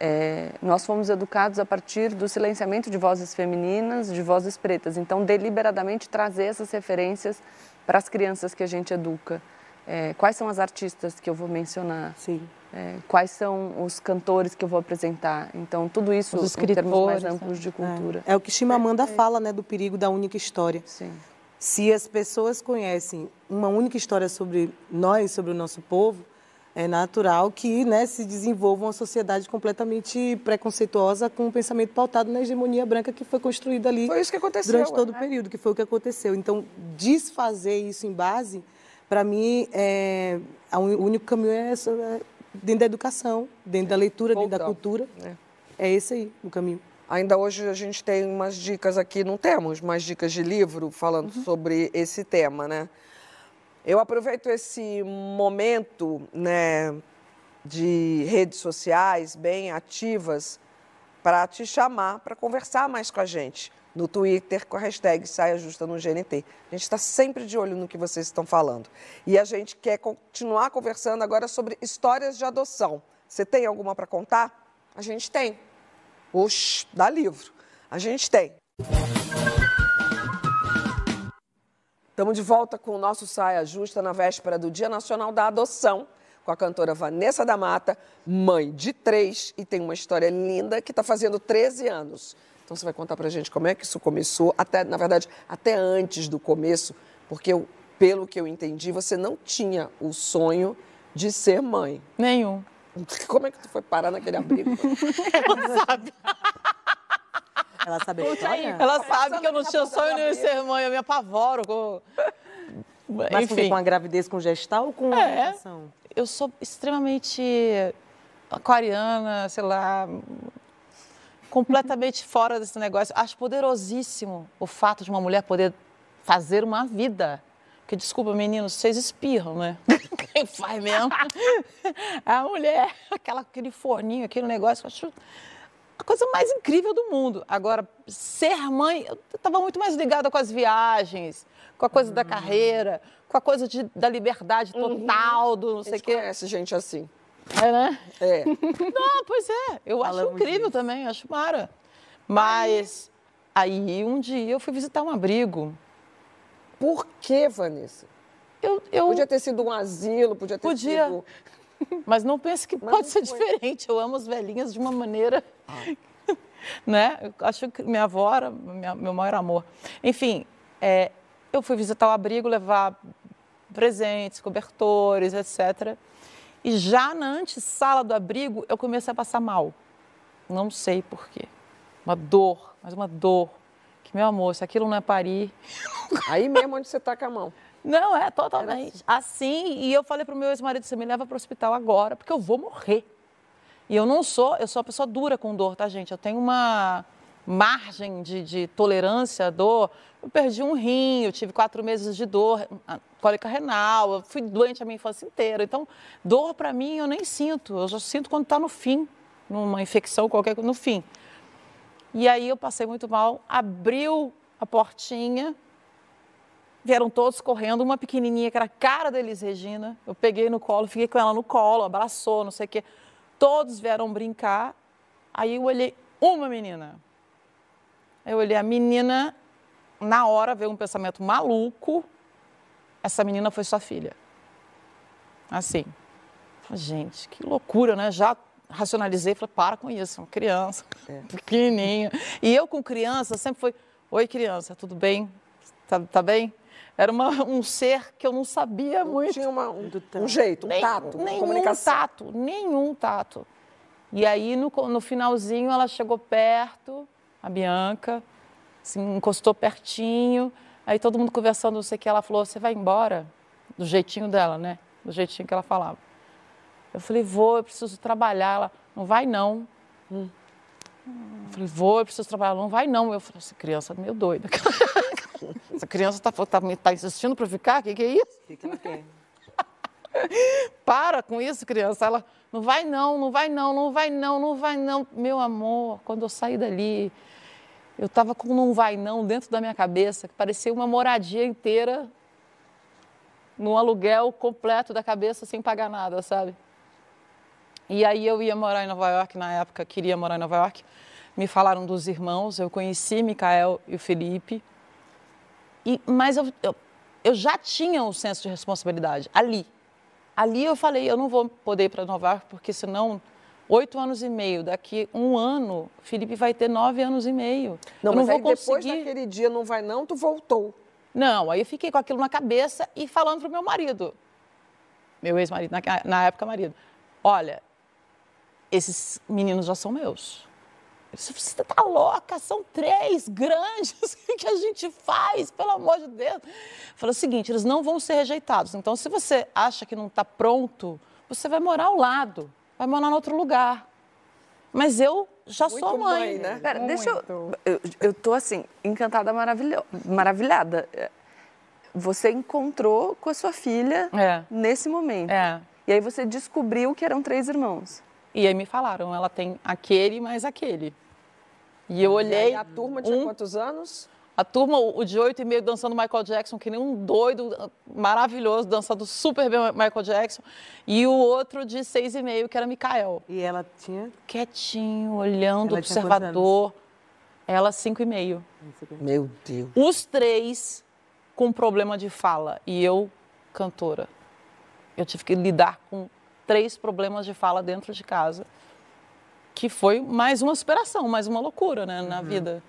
É, nós fomos educados a partir do silenciamento de vozes femininas, de vozes pretas. Então, deliberadamente trazer essas referências para as crianças que a gente educa. É, quais são as artistas que eu vou mencionar? Sim. É, quais são os cantores que eu vou apresentar? Então, tudo isso Os em termos mais escritores, amplos de cultura. É o que Chimamanda fala, né, do perigo da única história. Sim. Se as pessoas conhecem uma única história sobre nós, sobre o nosso povo, é natural que né, se desenvolva uma sociedade completamente preconceituosa com um pensamento pautado na hegemonia branca que foi construída ali Foi isso que aconteceu. durante é. todo o período, que foi o que aconteceu. Então, desfazer isso em base, para mim, é, o único caminho é, essa- é dentro da educação, dentro da leitura, dentro da cultura. né? É esse aí o caminho. Ainda hoje a gente tem umas dicas aqui, não temos mais dicas de livro falando sobre esse tema, né? Eu aproveito esse momento, né, de redes sociais bem ativas para te chamar para conversar mais com a gente no Twitter com a hashtag Saia Justa no GNT. A gente está sempre de olho no que vocês estão falando. E a gente quer continuar conversando agora sobre histórias de adoção. Você tem alguma para contar? A gente tem. Oxe, dá livro. A gente tem. Estamos de volta com o nosso Saia Justa na véspera do Dia Nacional da Adoção, com a cantora Vanessa da Mata, mãe de três, e tem uma história linda que está fazendo 13 anos. Então você vai contar pra gente como é que isso começou, até, na verdade, até antes do começo, porque eu, pelo que eu entendi, você não tinha o sonho de ser mãe. Nenhum. Como é que tu foi parar naquele abrigo? Ela sabe. Ela sabe a história? Ela sabe que eu não tinha sonho nenhum de ser mãe, eu me apavoro. Com... Mas com, Enfim, com a gravidez com gestal ou com a É. gestação? eu sou extremamente aquariana, sei lá, completamente fora desse negócio. Acho poderosíssimo o fato de uma mulher poder fazer uma vida. Porque, desculpa, meninos, vocês espirram, né? Quem faz mesmo? A mulher, aquela, aquele forninho, aquele negócio, eu acho a coisa mais incrível do mundo. Agora, ser mãe, eu estava muito mais ligada com as viagens, com a coisa da carreira, com a coisa de- da liberdade total, do não sei o quê. conhece gente assim. É, né? É. Não, pois é. Eu acho Falamos incrível disso. também, acho mara. Mas aí um dia eu fui visitar um abrigo. Por que, Vanessa? Eu, eu, Podia ter sido um asilo, podia ter Podia. sido. Mas não pense que Mas pode ser foi. diferente. Eu amo as velhinhas de uma maneira. né? Eu acho que minha avó era minha- meu maior amor. Enfim, é, eu fui visitar o abrigo, levar presentes, cobertores, etc. E já na antessala do abrigo, eu comecei a passar mal. Não sei por quê. Uma dor, mas uma dor. Que, meu amor, se aquilo não é parir, Aí mesmo onde você tá com a mão. não, é totalmente. Assim, e eu falei pro meu ex-marido, você me leva para o hospital agora, porque eu vou morrer. E eu não sou, eu sou uma pessoa dura com dor, tá, gente? Eu tenho uma margem de, de tolerância à dor. Eu perdi um rim, eu tive quatro meses de dor, a- cólica renal, eu fui doente a minha infância inteira. Então, dor para mim eu nem sinto, eu já sinto quando está no fim, numa infecção qualquer, no fim. E aí eu passei muito mal, abriu a portinha, Vieram todos correndo, uma pequenininha que era a cara da Elis Regina. Eu peguei no colo, fiquei com ela no colo, abraçou, não sei o quê. Todos vieram brincar. Aí eu olhei uma menina. Eu olhei a menina, na hora veio um pensamento maluco. Essa menina foi sua filha. Assim. Gente, que loucura, né? Já racionalizei, falei, para com isso, uma criança, pequenininha. E eu com criança sempre foi, oi criança, tudo bem? Tá, tá bem? Era uma- um ser que eu não sabia muito. Tinha uma- um, um jeito, um Nem- tato, nenhum comunicação. tato, nenhum tato. E aí, no, no finalzinho, ela chegou perto, a Bianca, assim, encostou pertinho. Aí todo mundo conversando, não sei o que, ela falou, você vai embora? Do jeitinho dela, né? Do jeitinho que ela falava. Eu falei, vou, eu preciso trabalhar. Ela, não vai não. Eu falei, vou, eu preciso trabalhar. Não vai não. Eu falei, essa criança é meio doida. essa criança está tá, me- tá insistindo para ficar? O que, que é isso? O que que ela quer? Para com isso, criança. Ela, não vai não, não vai não, não vai não, não vai não. Meu amor, quando eu saí dali, eu estava com um vai não dentro da minha cabeça, que parecia uma moradia inteira num aluguel completo da cabeça sem pagar nada, sabe? E aí eu ia morar em Nova York, na época queria morar em Nova York. Me falaram dos irmãos, eu conheci Micael e o Felipe. E, mas eu, eu, eu já tinha um senso de responsabilidade ali. Ali eu falei, eu não vou poder ir para Nova York, porque senão, oito anos e meio, daqui um ano, Felipe vai ter nove anos e meio. Não, eu não mas vou depois conseguir. daquele dia não vai não, tu voltou. Não, aí eu fiquei com aquilo na cabeça e falando pro meu marido, meu ex-marido, na, na época marido, olha, esses meninos já são meus. Você tá louca, são três grandes, o que a gente faz, pelo amor de Deus? Falei o seguinte, eles não vão ser rejeitados, então se você acha que não está pronto, você vai morar ao lado, vai morar em outro lugar. Mas eu já Muito sou mãe. mãe, né? Pera, deixa eu, eu. Eu tô assim, encantada, maravilho, maravilhada. Você encontrou com a sua filha É. nesse momento. É. E aí você descobriu que eram três irmãos. E aí me falaram, ela tem aquele mais aquele. E eu E olhei. aí a turma tinha um- quantos anos? A turma, o de oito e meio dançando Michael Jackson, que nem um doido, maravilhoso, dançando super bem Michael Jackson. E o outro de seis e meio, que era Mikael. E ela tinha. Quietinho, olhando, Ela observador. Ela cinco e meio. Meu Deus. Os três com problema de fala. E eu, cantora. Eu tive que lidar com três problemas de fala dentro de casa. Que foi mais uma superação, mais uma loucura, né, na vida.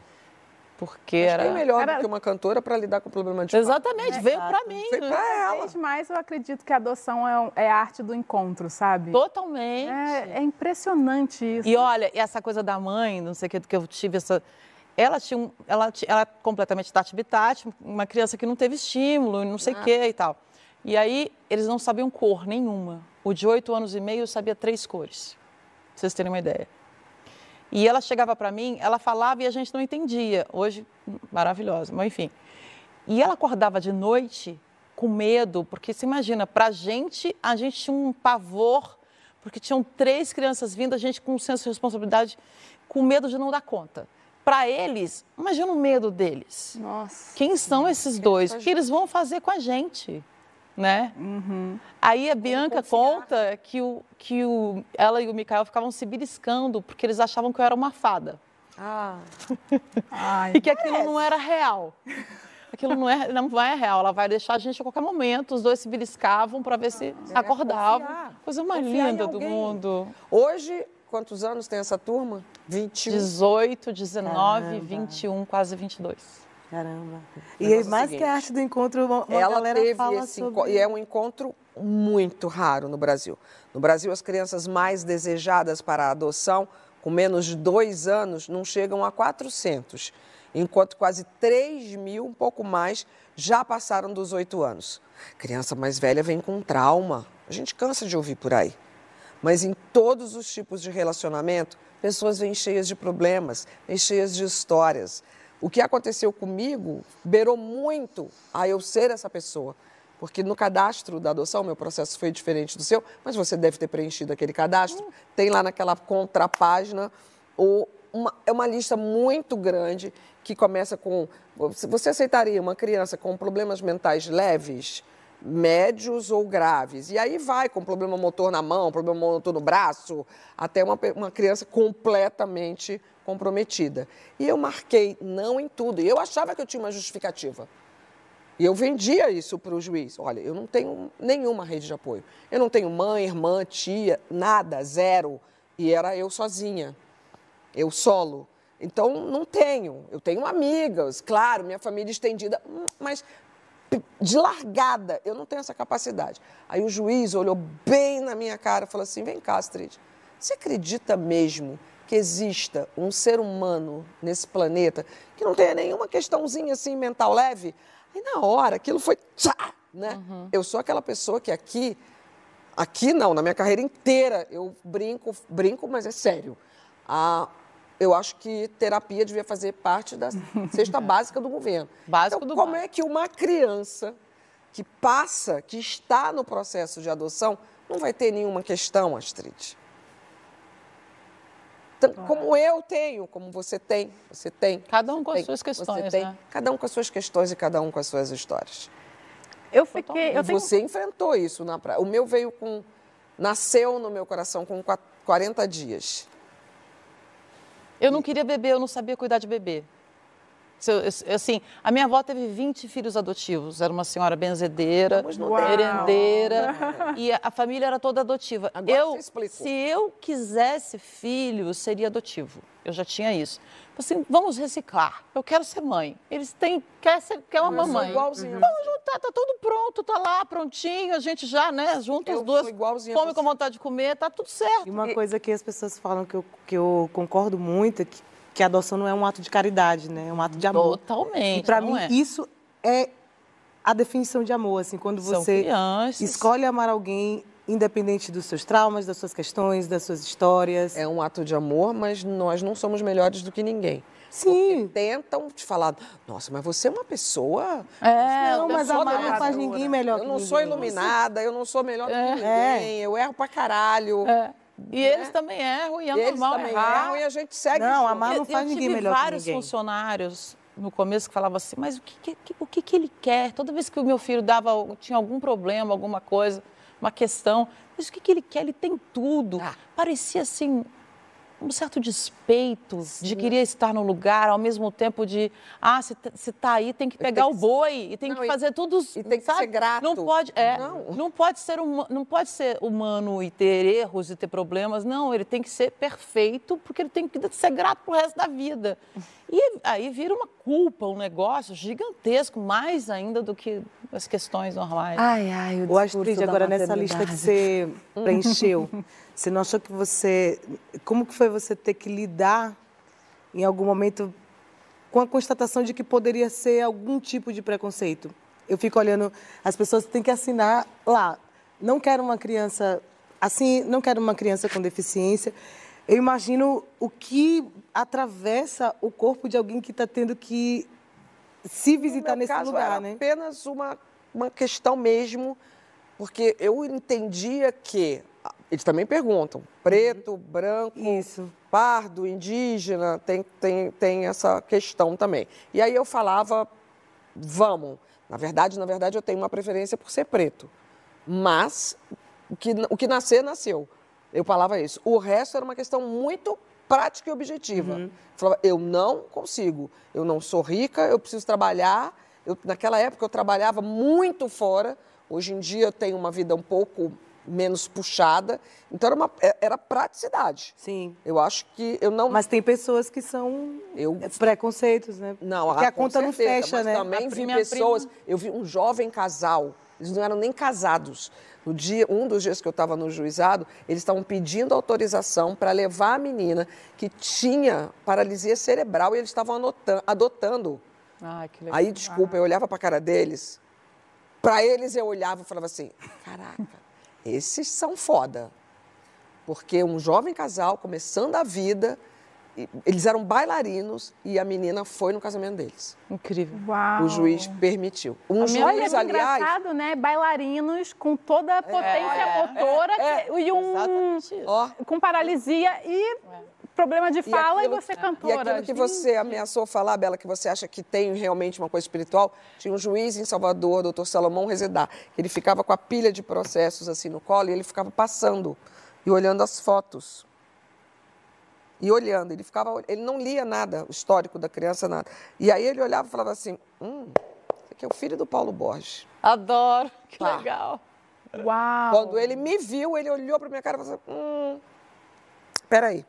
Porque Mas era... quem melhor Era- do que uma cantora para lidar com o problema de? Exatamente, veio pra mim. Foi Cada ela. vez mais eu acredito que a adoção é, um- é a arte do encontro, sabe? Totalmente. É, é impressionante isso. E olha, essa coisa da mãe, não sei o que, que eu tive essa. Ela tinha um, ela, ela é completamente tati-bitate, uma criança que não teve estímulo, não sei o que e tal. E aí, eles não sabiam cor nenhuma. O de oito anos e meio sabia três cores, pra vocês terem uma ideia. E ela chegava para mim, ela falava e a gente não entendia. Hoje, maravilhosa, mas enfim. E ela acordava de noite com medo, porque se imagina, para a gente, a gente tinha um pavor, porque tinham três crianças vindo, a gente com um senso de responsabilidade, com medo de não dar conta. Para eles, imagina o medo deles. Nossa. Quem são esses dois? O que eles vão fazer com a gente? Né? Aí a Bianca conta que, o, que o, ela e o Mikael ficavam se beliscando porque eles achavam que eu era uma fada. Ah, Ai, E que aquilo não era real. Aquilo não é, não é real. Ela vai deixar a gente a qualquer momento. Os dois se beliscavam para ver se acordavam. confiar. Coisa mais Confiar linda do mundo. hoje, quantos anos tem essa turma? 21. 18, 19, Caramba. 21, quase 22. Caramba. E é o mais que seguinte, a arte do encontro, uma, uma Ela galera teve fala esse sobre... e é um encontro muito raro no Brasil. No Brasil, as crianças mais desejadas para a adoção, com menos de dois anos, não chegam a 400, enquanto quase 3 mil, um pouco mais, já passaram dos oito anos. Criança mais velha vem com trauma. A gente cansa de ouvir por aí. Mas em todos os tipos de relacionamento, pessoas vêm cheias de problemas, vêm cheias de histórias. O que aconteceu comigo beirou muito a eu ser essa pessoa. Porque no cadastro da adoção, meu processo foi diferente do seu, mas você deve ter preenchido aquele cadastro. Tem lá naquela contrapágina o- uma, é uma lista muito grande que começa com. Você aceitaria uma criança com problemas mentais leves? Médios ou graves. E aí vai com problema motor na mão, problema motor no braço, até uma, uma criança completamente comprometida. E eu marquei não em tudo. E eu achava que eu tinha uma justificativa. E eu vendia isso para o juiz. Olha, eu não tenho nenhuma rede de apoio. Eu não tenho mãe, irmã, tia, nada, zero. E era eu sozinha. Eu solo. Então, não tenho. Eu tenho amigas, claro, minha família estendida, hum, mas de largada, eu não tenho essa capacidade. Aí o juiz olhou bem na minha cara e falou assim: vem cá, Astrid, você acredita mesmo que exista um ser humano nesse planeta que não tenha nenhuma questãozinha assim mental leve? Aí na hora, aquilo foi tchá, né? Eu sou aquela pessoa que aqui, aqui não, na minha carreira inteira, eu brinco, brinco, mas é sério. Ah, eu acho que terapia devia fazer parte da cesta básica do governo. Básico então, do como é que uma criança que passa, que está no processo de adoção, não vai ter nenhuma questão, Astrid? Então, como eu tenho, como você tem, você tem. Cada um com as tem, suas você questões, tem, né? Cada um com as suas questões e cada um com as suas histórias. eu fiquei. Eu e tenho, você enfrentou isso na praia. O meu veio com. Nasceu no meu coração com qua- 40 dias. Eu não queria beber, eu não sabia cuidar de bebê. Assim, a minha avó teve 20 filhos adotivos. Era uma senhora benzedeira, merendeira. E a, família era toda adotiva. Agora eu, se eu quisesse filho, seria adotivo. Eu já tinha isso. Assim, vamos reciclar. Eu quero ser mãe. Eles têm, quer, ser, quer uma Eu sou mamãe. igualzinho. Vamos juntar, tá tudo pronto, tá lá, prontinho. A gente já, né, junta Eu as duas, sou igualzinha a come com vontade de comer, tá tudo certo. E uma coisa que as pessoas falam que eu, que eu concordo muito é que, que a adoção não é um ato de caridade, né? É um ato de amor. Totalmente. E para mim é. isso é a definição de amor, assim, quando São você crianças. escolhe amar alguém independente dos seus traumas, das suas questões, das suas histórias. É um ato de amor, mas nós não somos melhores do que ninguém. Sim. Tentam te falar, nossa, mas você é uma pessoa. É, Não, mas amar não faz ninguém melhor Eu que não ninguém. sou iluminada, eu não sou melhor do que ninguém, É. eu erro pra caralho. É. E eles também erram e é eles normal também errar. erram e a gente segue. Não, junto. amar não Eu- faz eu ninguém tive melhor que vários ninguém. funcionários no começo que falavam assim, mas o que, que- o que, que ele quer? Toda vez que o meu filho dava, tinha algum problema, alguma coisa, uma questão, mas o que, que ele quer? Ele tem tudo. Ah. Parecia assim um certo despeito de querer estar no lugar, ao mesmo tempo de, ah, se se tá aí, tem que pegar tem o boi e tem Não, que e- fazer tudo, e tem que sabe? ser grato. Não pode, é, Não. não. pode ser huma- não pode ser humano e ter erros e ter problemas, não, ele tem que ser perfeito, porque ele tem que ser grato pro resto da vida. E aí vira uma culpa, um negócio gigantesco, mais ainda do que as questões normais. Ai, ai, o O Astrid, da agora nessa lista que você preencheu, você não achou que você. Como que foi você ter que lidar em algum momento com a constatação de que poderia ser algum tipo de preconceito? Eu fico olhando, as pessoas têm que assinar lá. Não quero uma criança assim, não quero uma criança com deficiência. Eu imagino o que atravessa o corpo de alguém que está tendo que se visitar nesse caso, lugar, era né? apenas uma, uma questão mesmo, porque eu entendia que. Eles também perguntam: preto, branco, Isso. pardo, indígena, tem, tem, tem essa questão também. E aí eu falava: vamos. Na verdade, na verdade, eu tenho uma preferência por ser preto. Mas o que, o que nascer, nasceu. Eu falava isso. O resto era uma questão muito prática e objetiva. Eu falava, eu não consigo. Eu não sou rica, eu preciso trabalhar. Eu, naquela época eu trabalhava muito fora. Hoje em dia eu tenho uma vida um pouco menos puxada. Então era, uma, é- era praticidade. Sim. Eu acho que eu não. Mas tem pessoas que são eu preconceitos, né? não, Porque ah, a com conta não certeza, fecha, mas né? também A vi minha pessoas. prima- Eu vi um jovem casal. Eles não eram nem casados. No dia, um dos dias que eu estava no juizado, eles estavam pedindo autorização para levar a menina que tinha paralisia cerebral e eles estavam adotando. Ai, que legal. Aí, desculpa, eu olhava para a cara deles. Para eles eu olhava e falava assim: caraca, esses são foda. Porque um jovem casal começando a vida, eles eram bailarinos e a menina foi no casamento deles. Incrível. Uau. O juiz permitiu. Um Olha juiz, que aliás. engraçado, né? Bailarinos com toda a potência motora é, que- e um. Ó, com paralisia e problema de fala e, aquilo- você E cantora. aquilo que você ameaçou falar, Bela, que você acha que tem realmente uma coisa espiritual, tinha um juiz em Salvador, doutor Salomão Rezedá, que ele ficava com a pilha de processos assim no colo e ele ficava passando e olhando as fotos. E olhando, ele ficava, ele não lia nada, o histórico da criança, nada. E aí ele olhava e falava assim, hum, esse aqui é o filho do Paulo Borges. Adoro, que Tá. legal. Uau. Quando ele me viu, ele olhou para minha cara e falou assim, hum, peraí.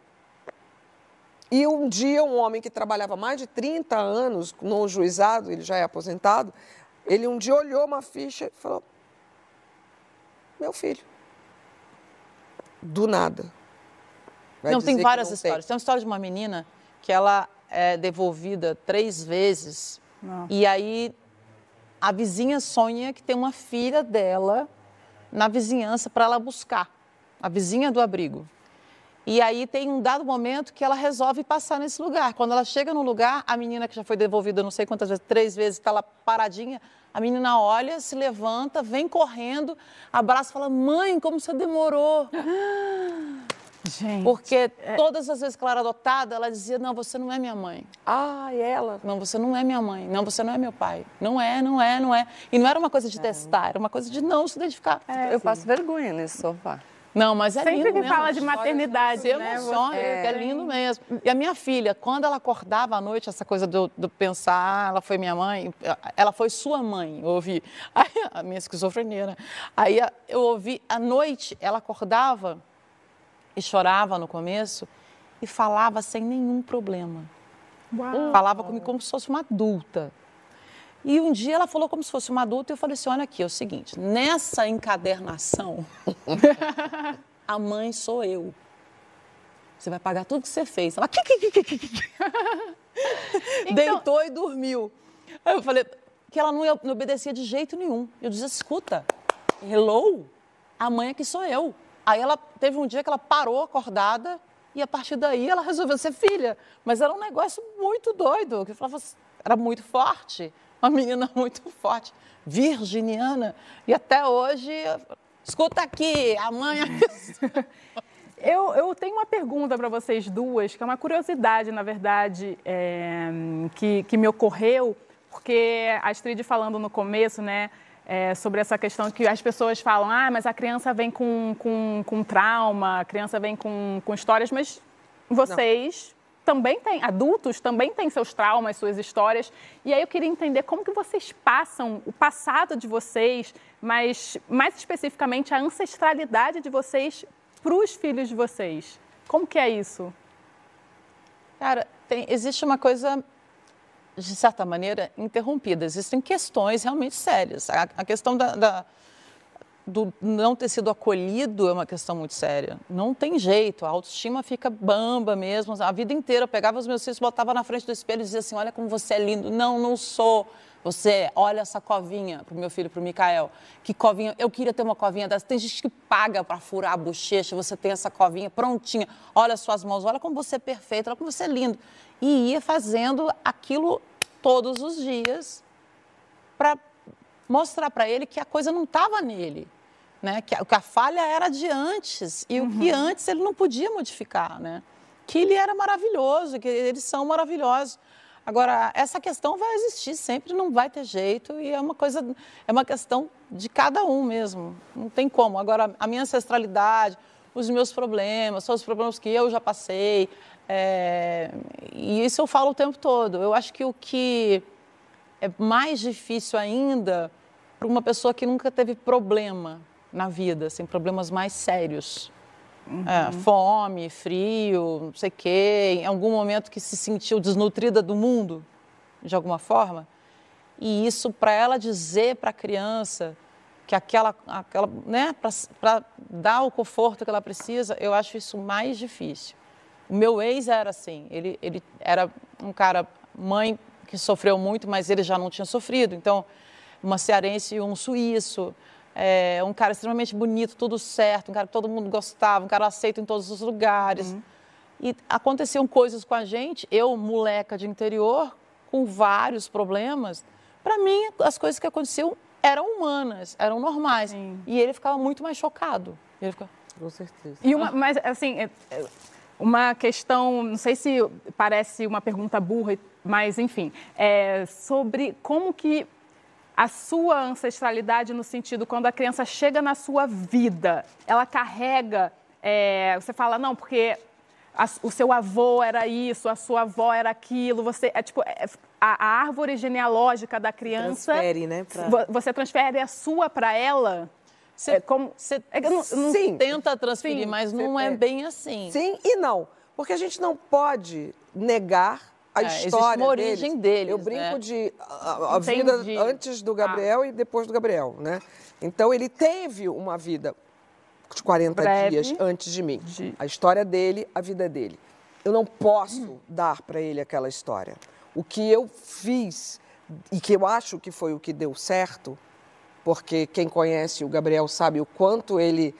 E um dia, um homem que trabalhava mais de 30 anos no juizado, ele já é aposentado, ele um dia olhou uma ficha e falou, meu filho. Do nada. Vai não, tem várias não histórias. Tem. uma história de uma menina que ela é devolvida três vezes. E aí a vizinha sonha que tem uma filha dela na vizinhança para ela buscar. A vizinha do abrigo. E aí tem um dado momento que ela resolve passar nesse lugar. Quando ela chega no lugar, a menina que já foi devolvida não sei quantas vezes, três vezes, está lá paradinha. A menina olha, se levanta, vem correndo, abraça e fala: Mãe, como você demorou? Gente. Porque todas as vezes que ela era adotada, ela dizia: Não, você não é minha mãe. Ah, e ela? Não, você não é minha mãe. Não, você não é meu pai. Não é, não é, não é. E não era uma coisa de testar, era uma coisa de não se identificar. Eu passo vergonha nesse sofá. Não, mas é Sempre lindo que mesmo. fala de maternidade, né? emociona, é lindo mesmo. E a minha filha, quando ela acordava à noite, essa coisa do, do pensar, ah, ela foi minha mãe, ela foi sua mãe, eu ouvi. Aí, a minha esquizofrenia, né? Aí eu ouvi, à noite, ela acordava e chorava no começo e falava sem nenhum problema. Uau. Falava comigo como se fosse uma adulta. E um dia ela falou como se fosse uma adulta e eu falei assim, olha aqui, é o seguinte, nessa encadernação, a mãe sou eu. Você vai pagar tudo que você fez. Ela deitou e dormiu. Aí eu falei que ela não, não obedecia de jeito nenhum. Eu disse, escuta, hello? a mãe aqui sou eu. Aí ela teve um dia que ela parou acordada e a partir daí ela resolveu ser filha. Mas era um negócio muito doido, que falava, era muito forte, uma menina muito forte, virginiana. E até hoje, escuta aqui, a mãe. Eu, eu, tenho uma pergunta para vocês duas, que é uma curiosidade, na verdade, é, que, que me ocorreu, porque a Astrid falando no começo, né, é, sobre essa questão que as pessoas falam, ah, mas a criança vem com, com, com trauma, a criança vem com, com histórias, mas vocês. Também têm, adultos também têm seus traumas, suas histórias. E aí eu queria entender como que vocês passam o passado de vocês, mas mais especificamente a ancestralidade de vocês para os filhos de vocês. Como que é isso? Cara, tem, existe uma coisa de certa maneira, interrompida. Existem questões realmente sérias. A, a questão da, da, do não ter sido acolhido é uma questão muito séria. Não tem jeito, a autoestima fica bamba mesmo. A vida inteira eu pegava os meus filhos, botava na frente do espelho e dizia assim: Olha como você é lindo. Não, não sou. Você, olha essa covinha para o meu filho, para o Mikael. Que covinha, eu queria ter uma covinha dessa. Tem gente que paga para furar a bochecha, você tem essa covinha prontinha. Olha suas mãos, olha como você é perfeito, olha como você é lindo e ia fazendo aquilo todos os dias para mostrar para ele que a coisa não estava nele, né? Que a, que a, falha era de antes e uhum. o que uhum. antes ele não podia modificar, né? Que ele era maravilhoso, que eles são maravilhosos. Agora, essa questão vai existir sempre, não vai ter jeito e é uma coisa, é uma questão de cada um mesmo, não tem como. Agora, a minha ancestralidade, os meus problemas, são os problemas que eu já passei, é, e isso eu falo o tempo todo. Eu acho que o que é mais difícil ainda para uma pessoa que nunca teve problema na vida, assim, problemas mais sérios. Uhum. É, fome, frio, não sei o quê, em algum momento que se sentiu desnutrida do mundo, de alguma forma. E isso, para ela dizer para a criança que aquela, aquela né, para dar o conforto que ela precisa, eu acho isso mais difícil. O meu ex era assim, ele, ele era um cara, mãe que sofreu muito, mas ele já não tinha sofrido. Então, uma cearense e um suíço, é, um cara extremamente bonito, tudo certo, um cara que todo mundo gostava, um cara aceito em todos os lugares. Uhum. E aconteciam coisas com a gente, eu, moleca de interior, com vários problemas. Para mim, as coisas que aconteciam eram humanas, eram normais. Sim. E ele ficava muito mais chocado. Ele ficava... Com certeza. E uma, mas, assim, é, é, uma questão, não sei se parece uma pergunta burra, mas enfim, é sobre como que a sua ancestralidade no sentido quando a criança chega na sua vida, ela carrega, é, você fala não porque a, o seu avô era isso, a sua avó era aquilo, você é tipo é, a, a, árvore genealógica da criança, transfere, né? Pra... Você transfere a sua para ela. Você, é como, você é, não, sim, tenta transferir, sim, mas não é, é bem assim. Sim e não. Porque a gente não pode negar a é, história uma origem deles. Eu brinco né? de a, a vida antes do Gabriel ah. e depois do Gabriel, né? Então ele teve uma vida de 40 Breve. dias antes de mim. De... A história dele, a vida dele. Eu não posso hum. dar para ele aquela história. O que eu fiz e que eu acho que foi o que deu certo porque quem conhece o Gabriel sabe o quanto ele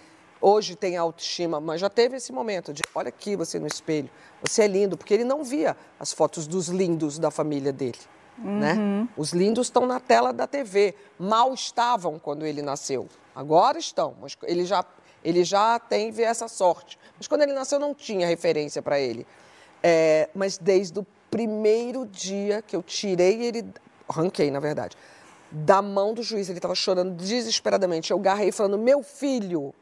hoje tem autoestima, mas já teve esse momento de olha aqui você no espelho, você é lindo, porque ele não via as fotos dos lindos da família dele. Né? Uhum. Né? Os lindos estão na tela da TV. Mal estavam quando ele nasceu. Agora estão, mas ele já, ele já tem essa sorte. Mas quando ele nasceu não tinha referência para ele. É, mas desde o primeiro dia que eu tirei ele, arranquei na verdade, da mão do juiz. Ele estava chorando desesperadamente. Eu garrei falando, meu filho.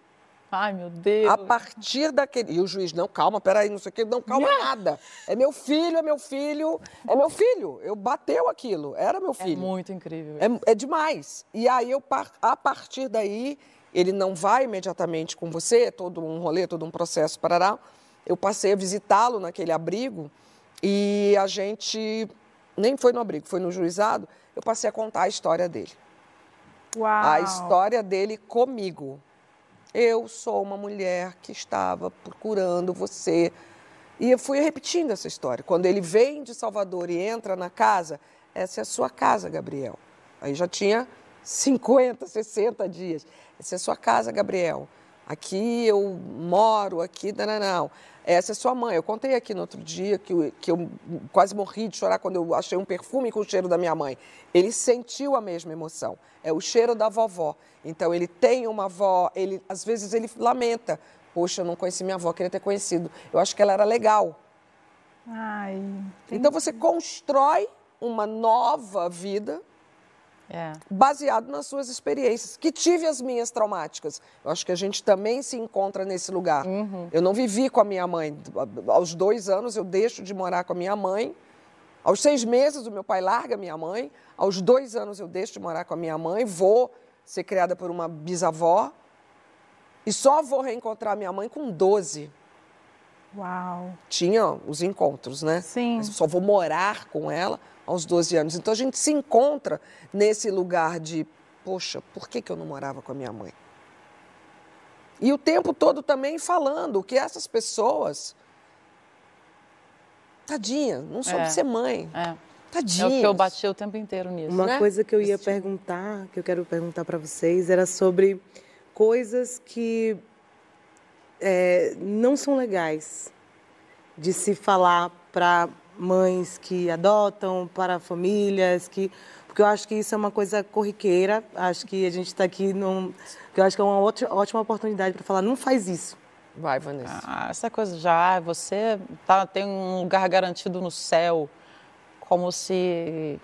Ai, meu Deus. A partir daquele. E o juiz, não, calma, peraí, não sei o quê, não, calma yeah. nada. É meu filho, é meu filho, é meu filho. Eu bateu aquilo, era meu é filho. É muito incrível. É, é demais. E aí, eu, a partir daí, ele não vai imediatamente com você, é todo um rolê, todo um processo, parará. Eu passei a visitá-lo naquele abrigo e a gente nem foi no abrigo, foi no juizado eu passei a contar a história dele. Uau. A história dele comigo. Eu sou uma mulher que estava procurando você. E eu fui repetindo essa história. Quando ele vem de Salvador e entra na casa, essa é a sua casa, Gabriel. Aí já tinha 50, 60 dias. Essa é a sua casa, Gabriel. Aqui eu moro, aqui, não. Essa é sua mãe. Eu contei aqui no outro dia que eu, que eu quase morri de chorar quando eu achei um perfume com o cheiro da minha mãe. Ele sentiu a mesma emoção. É o cheiro da vovó. Então ele tem uma avó, ele às vezes ele lamenta. Poxa, eu não conheci minha avó, queria ter conhecido. Eu acho que ela era legal. Ai, então você constrói uma nova vida É. baseado nas suas experiências, que tive as minhas traumáticas. Eu acho que a gente também se encontra nesse lugar. Eu não vivi com a minha mãe. Aos dois anos eu deixo de morar com a minha mãe. Aos seis meses o meu pai larga a minha mãe. Aos dois anos eu deixo de morar com a minha mãe. Vou ser criada por uma bisavó. E só vou reencontrar minha mãe com 12. uau. Tinha os encontros, né? Sim. Mas só vou morar com ela aos 12 anos. Então a gente se encontra nesse lugar de, poxa, por que, que eu não morava com a minha mãe? E o tempo todo também falando que essas pessoas. Tadinha, não soube É. ser mãe. É. Tadinha. É o que eu bati o tempo inteiro nisso. Uma né? coisa que eu ia perguntar, que eu quero perguntar para vocês, era sobre coisas que é, não são legais de se falar para mães que adotam, para famílias que porque eu acho que isso é uma coisa corriqueira. Acho que a gente está aqui num, eu acho que é uma outra, ótima oportunidade para falar. Não faz isso. Vai, Vanessa. Ah, essa coisa já, você tá, tem um lugar garantido no céu, como se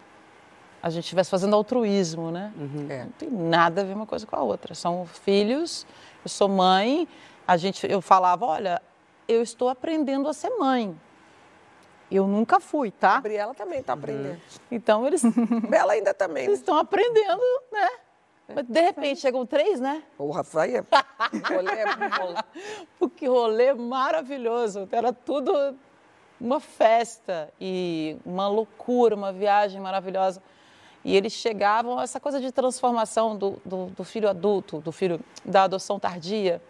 a gente estivesse fazendo altruísmo, né? É. Não tem nada a ver uma coisa com a outra. São filhos, eu sou mãe, a gente, eu falava, olha, eu estou aprendendo a ser mãe. Eu nunca fui, tá? Gabriela também está aprendendo. Então eles, Bela ainda também. eles né? estão aprendendo, né? Mas de repente chegam três, né? O Rafael. Olé, bola. Que rolê maravilhoso. Era tudo uma festa e uma loucura, uma viagem maravilhosa. E eles chegavam, essa coisa de transformação do, do, do filho adulto, do filho da adoção tardia,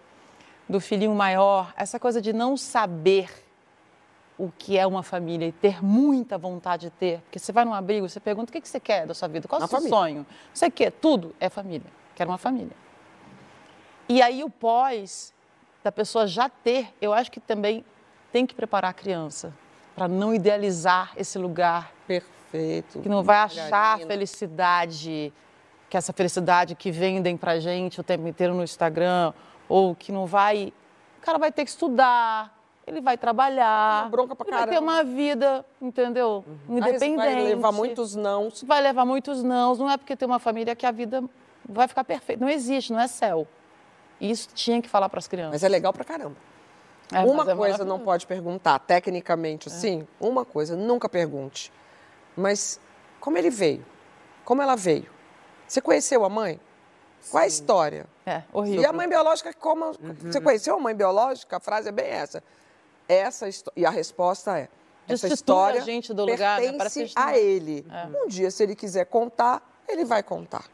do filhinho maior, essa coisa de não saber o que é uma família e ter muita vontade de ter. Porque você vai num abrigo, você pergunta o que que você quer da sua vida, qual é o seu família. sonho? Você quer tudo? É família. Quero uma família. E aí o pós da pessoa já ter, eu acho que também tem que preparar a criança para não idealizar esse lugar Perfeito. que não vai achar felicidade, que essa felicidade que vendem pra gente o tempo inteiro no Instagram, ou que não vai. O cara vai ter que estudar, ele vai trabalhar, Uma bronca pra ele vai ter caramba. uma vida, entendeu? Independente. Vai levar muitos nãos. vai levar muitos nãos. Não é porque tem uma família que a vida vai ficar perfeita. Não existe, não é céu. Isso tinha que falar para as crianças. Mas é legal pra caramba. É, uma é coisa não pode perguntar, tecnicamente, assim, uma coisa, nunca pergunte. Mas como ele veio? Como ela veio? Você conheceu a mãe? Qual é a história? É, horrível. E a mãe biológica, como. Você conheceu a mãe biológica? A frase é bem essa. Essa e a resposta é. Essa história a gente do lugar, né? Pertence que a ele. Um dia, se ele quiser contar, ele vai contar.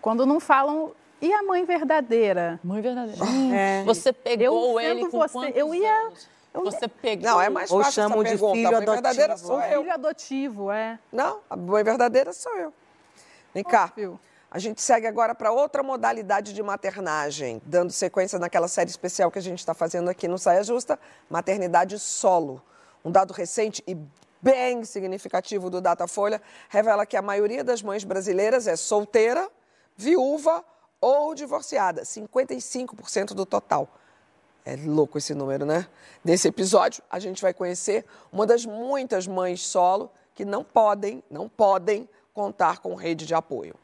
Quando não falam, e a mãe verdadeira? Mãe verdadeira. É. Você pegou Eu ele com você, quantos eu ia- anos? Você pegou. Não, é mais Ou fácil essa chamam de pergunta. filho a mãe verdadeira adotivo. sou O eu. filho adotivo, é. Não, a mãe verdadeira sou eu. Vem cá. Óbvio. A gente segue agora para outra modalidade de maternagem, dando sequência naquela série especial que a gente está fazendo aqui no Saia Justa, maternidade solo. Um dado recente e bem significativo do Datafolha revela que a maioria das mães brasileiras é solteira, viúva ou divorciada, 55% do total. É louco esse número, né? Nesse episódio, a gente vai conhecer uma das muitas mães solo que não podem, não podem contar com rede de apoio.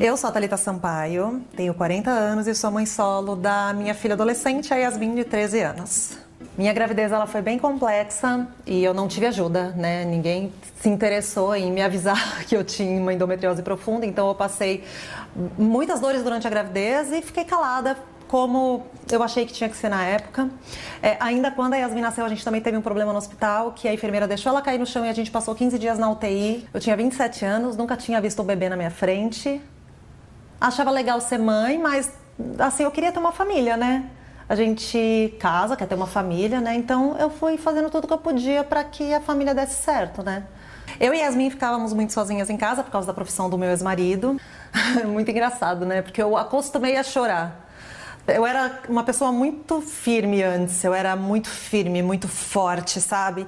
Eu sou a Thalita Sampaio, tenho 40 anos e sou mãe solo da minha filha adolescente, a Yasmin, de 13 anos. Minha gravidez ela foi bem complexa e eu não tive ajuda, né? Ninguém se interessou em me avisar que eu tinha uma endometriose profunda, então eu passei muitas dores durante a gravidez e fiquei calada, como eu achei que tinha que ser na época. É, ainda quando a Yasmin nasceu, a gente também teve um problema no hospital, que a enfermeira deixou ela cair no chão e a gente passou 15 dias na UTI. Eu tinha 27 anos, nunca tinha visto um bebê na minha frente. Achava legal ser mãe, mas assim, eu queria ter uma família, né? a gente casa, quer ter uma família, né? Então eu fui fazendo tudo que eu podia para que a família desse certo, né? Eu e Yasmin ficávamos muito sozinhas em casa por causa da profissão do meu ex-marido. muito engraçado, né? Porque eu acostumei a chorar. Eu era uma pessoa muito firme antes, eu era muito firme, muito forte, sabe?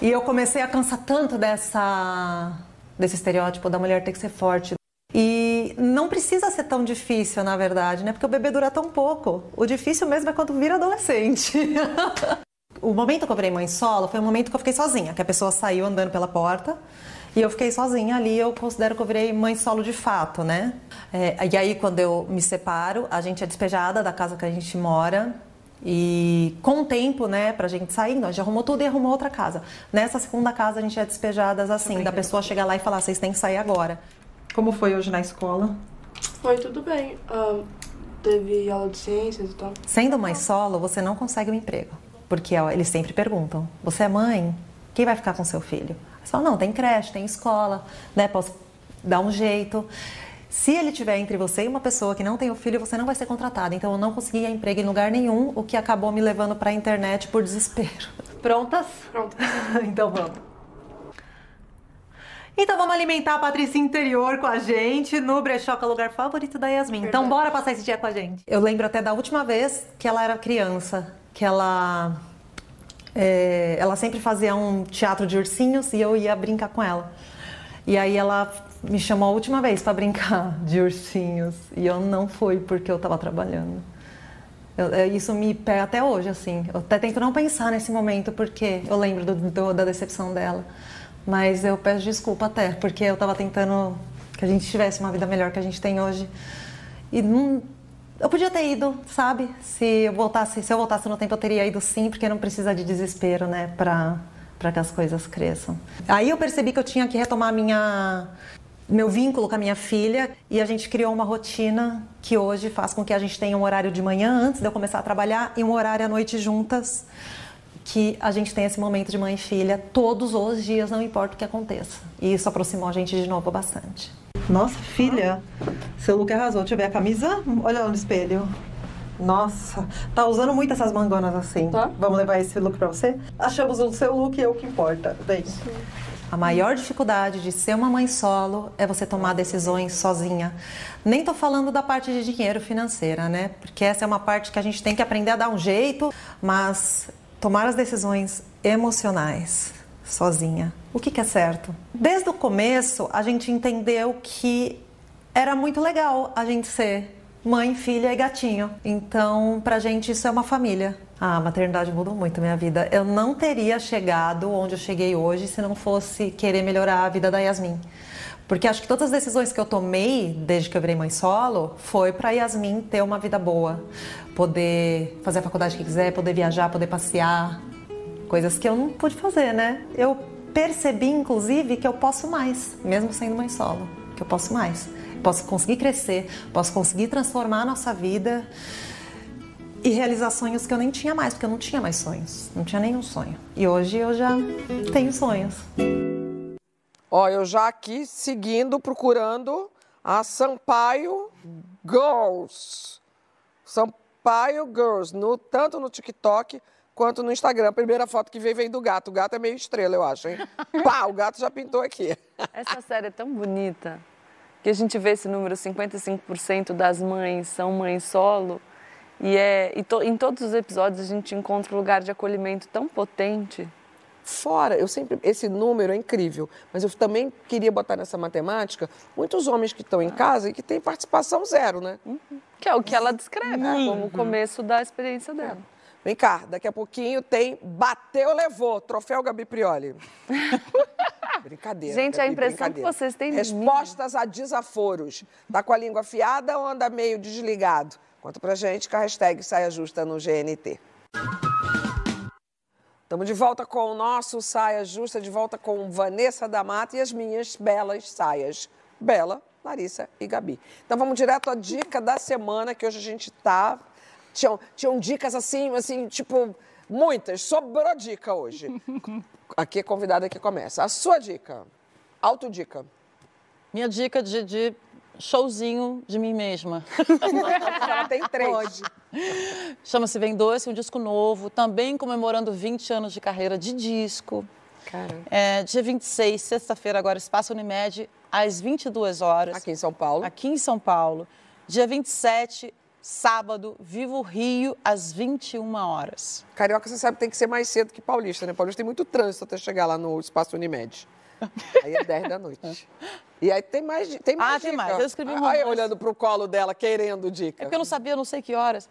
E eu comecei a cansar tanto dessa desse estereótipo da mulher ter que ser forte. E não precisa ser tão difícil, na verdade, né? Porque o bebê dura tão pouco. O difícil mesmo é quando vira adolescente. o momento que eu virei mãe solo foi o momento que eu fiquei sozinha, que a pessoa saiu andando pela porta e eu fiquei sozinha ali. Eu considero que eu virei mãe solo de fato, né? É, e aí, quando eu me separo, a gente é despejada da casa que a gente mora. E com o tempo, né, pra gente sair, nós já arrumou tudo e arrumou outra casa. Nessa segunda casa, a gente é despejadas assim, da pessoa chegar lá e falar: vocês têm que sair agora. Como foi hoje na escola? Foi tudo bem. Uh, teve aula de ciências e tal. Sendo mãe solo, você não consegue um emprego. Porque ó, eles sempre perguntam: você é mãe? Quem vai ficar com seu filho? Você fala: não, tem creche, tem escola, né? Posso dar um jeito. Se ele tiver entre você e uma pessoa que não tem o filho, você não vai ser contratada. Então eu não conseguia emprego em lugar nenhum, o que acabou me levando para a internet por desespero. Prontas? Prontas. então vamos. Então vamos alimentar a Patrícia interior com a gente no brechó, que é o lugar favorito da Yasmin. Então, Verdade. Então bora passar esse dia com a gente. Eu lembro até da última vez que ela era criança, que ela é, ela sempre fazia um teatro de ursinhos e eu ia brincar com ela. E aí ela me chamou a última vez para brincar de ursinhos e eu não fui porque eu estava trabalhando. Eu, é, isso me pega até hoje, assim. Eu até tento não pensar nesse momento porque eu lembro do, do, da decepção dela. Mas eu peço desculpa até, porque eu estava tentando que a gente tivesse uma vida melhor que a gente tem hoje. E não, eu podia ter ido, sabe? Se eu voltasse, se eu voltasse no tempo, eu teria ido sim, porque não precisa de desespero, né, para para que as coisas cresçam. Aí eu percebi que eu tinha que retomar minha meu vínculo com a minha filha e a gente criou uma rotina que hoje faz com que a gente tenha um horário de manhã antes de eu começar a trabalhar e um horário à noite juntas que a gente tem esse momento de mãe e filha todos os dias, não importa o que aconteça. E isso aproximou a gente de novo bastante. Nossa, filha, seu look arrasou. Deixa eu ver a camisa. Olha no espelho. Nossa, tá usando muito essas mangonas assim. Tá. Vamos levar esse look pra você? Achamos o seu look e é o que importa. Vem. A maior dificuldade de ser uma mãe solo é você tomar decisões sozinha. Nem tô falando da parte de dinheiro financeira, né? Porque essa é uma parte que a gente tem que aprender a dar um jeito, mas tomar as decisões emocionais sozinha. O que, que é certo? Desde o começo, a gente entendeu que era muito legal a gente ser mãe, filha e gatinho. Então, pra gente, isso é uma família. a maternidade mudou muito a minha vida. Eu não teria chegado onde eu cheguei hoje se não fosse querer melhorar a vida da Yasmin. Porque acho que todas as decisões que eu tomei desde que eu virei mãe solo foi para Yasmin ter uma vida boa, poder fazer a faculdade que quiser, poder viajar, poder passear, coisas que eu não pude fazer, né? Eu percebi inclusive que eu posso mais, mesmo sendo mãe solo, que eu posso mais. Posso conseguir crescer, posso conseguir transformar a nossa vida e realizar sonhos que eu nem tinha mais, porque eu não tinha mais sonhos, não tinha nenhum sonho. E hoje eu já tenho sonhos. Ó, eu já aqui seguindo, procurando a Sampaio Girls. Sampaio Girls, no, tanto no TikTok quanto no Instagram. A primeira foto que veio vem do gato. O gato é meio estrela, eu acho, hein? Pá, o gato já pintou aqui. Essa série é tão bonita que a gente vê esse número, 55% das mães são mães solo. E, é, e to, em todos os episódios a gente encontra um lugar de acolhimento tão potente fora, eu sempre, esse número é incrível, mas eu também queria botar nessa matemática muitos homens que estão em casa e que têm participação zero, né? Uhum. Que é o que ela descreve, uhum. como o começo da experiência dela. Vem cá, daqui a pouquinho tem Bateu, Levou, troféu Gabi Prioli. brincadeira. Gente, Gabi, a impressão que vocês têm Respostas a desaforos. Tá com a língua afiada ou anda meio desligado? Conta pra gente com a hashtag Saia Justa no GNT. Estamos de volta com o nosso Saia Justa, de volta com Vanessa da Mata e as minhas belas saias. Bela, Larissa e Gabi. Então vamos direto à dica da semana, que hoje a gente tá. Tinham, tinham dicas assim, assim, tipo, muitas. Sobrou dica hoje. Aqui é convidada que começa. A sua dica. Autodica. Minha dica de, de showzinho de mim mesma. Ela tem três. Chama-se Vem Doce, um disco novo, também comemorando 20 anos de carreira de disco. Cara. É, dia 26, sexta-feira, agora, Espaço Unimed, às 22 horas. Aqui em São Paulo. Aqui em São Paulo. Dia 27, sábado, Vivo Rio, às 21 horas. Carioca, você sabe, tem que ser mais cedo que paulista, né? Paulista tem muito trânsito até chegar lá no Espaço Unimed. Aí é 10 da noite. E aí tem mais, tem mais Ah, dica. tem mais. Eu escrevi um eu romance. olhando pro colo dela, querendo dica. É porque eu não sabia, não sei que horas.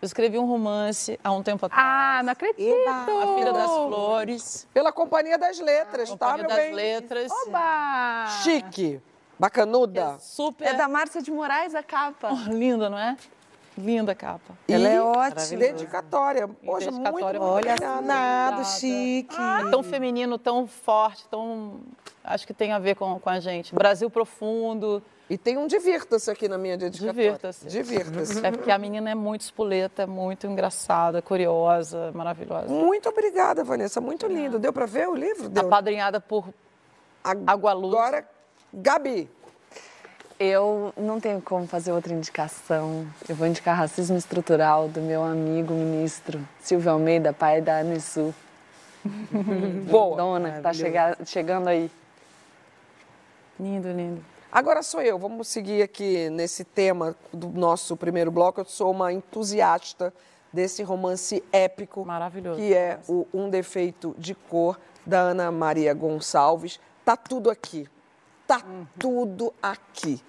Eu escrevi um romance há um tempo atrás. Ah, não acredito! A Filha das Flores. Pela Companhia das Letras, tá, Companhia meu das bem? Letras. Oba! Chique. Bacanuda. Super. É da Márcia de Moraes a capa. Linda, não é? Linda capa. Ela é ótima. Dedicatória. Poxa, dedicatória, muito olha. Nada, chique. É tão feminino, tão forte, tão. Acho que tem a ver com, com a gente. Brasil profundo. E tem um divirta-se aqui na minha dedicatória. Divirta-se. Divirta-se. É porque a menina é muito espoleta, muito engraçada, curiosa, maravilhosa. Muito obrigada, Vanessa. Muito lindo. Deu pra ver o livro? Deu. Apadrinhada por Água Luz. Agora, Gabi. Eu não tenho como fazer outra indicação. Eu vou indicar Racismo Estrutural do meu amigo ministro Silvio Almeida, pai da Anisu. Boa. Dona, que tá chega- chegando aí. Lindo, lindo. Agora sou eu. Vamos seguir aqui nesse tema do nosso primeiro bloco. Eu sou uma entusiasta desse romance épico. Maravilhoso. Que é o Um Defeito de Cor, da Ana Maria Gonçalves. Tá tudo aqui. Tá tudo aqui.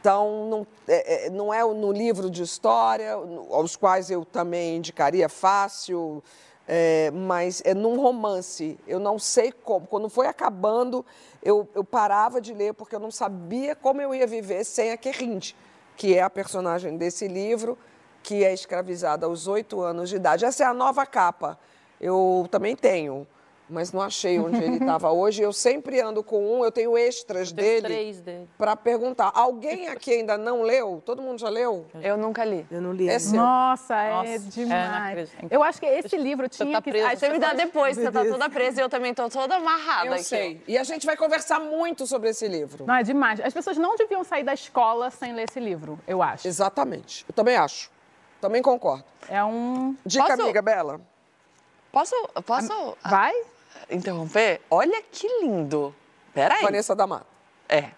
Então, não é, é, não é no livro de história, aos quais eu também indicaria fácil, é, mas é num romance. Eu não sei como. Quando foi acabando, eu, eu parava de ler porque eu não sabia como eu ia viver sem a Querrinde, que é a personagem desse livro, que é escravizada aos oito anos de idade. Essa é a nova capa. Eu também tenho, mas não achei onde ele estava hoje. Eu sempre ando com um, eu tenho extras Tem dele três dele. para perguntar. Alguém aqui ainda não leu? Todo mundo já leu? Eu nunca li. Eu não li. É seu. Nossa, é Nossa, é, demais. acredito. eu acho que esse livro Você tinha tá que. presa. Ai, Você me dá depois, você tá toda presa e eu também tô toda amarrada Eu aqui. sei. E a gente vai conversar muito sobre esse livro. Não, é demais. As pessoas não deviam sair da escola sem ler esse livro, eu acho. Exatamente. Eu também acho. Também concordo. É um. Dica, Posso- amiga Bela. Posso, posso Vai? Interromper? Olha que lindo. Peraí. Vanessa da Mata. É.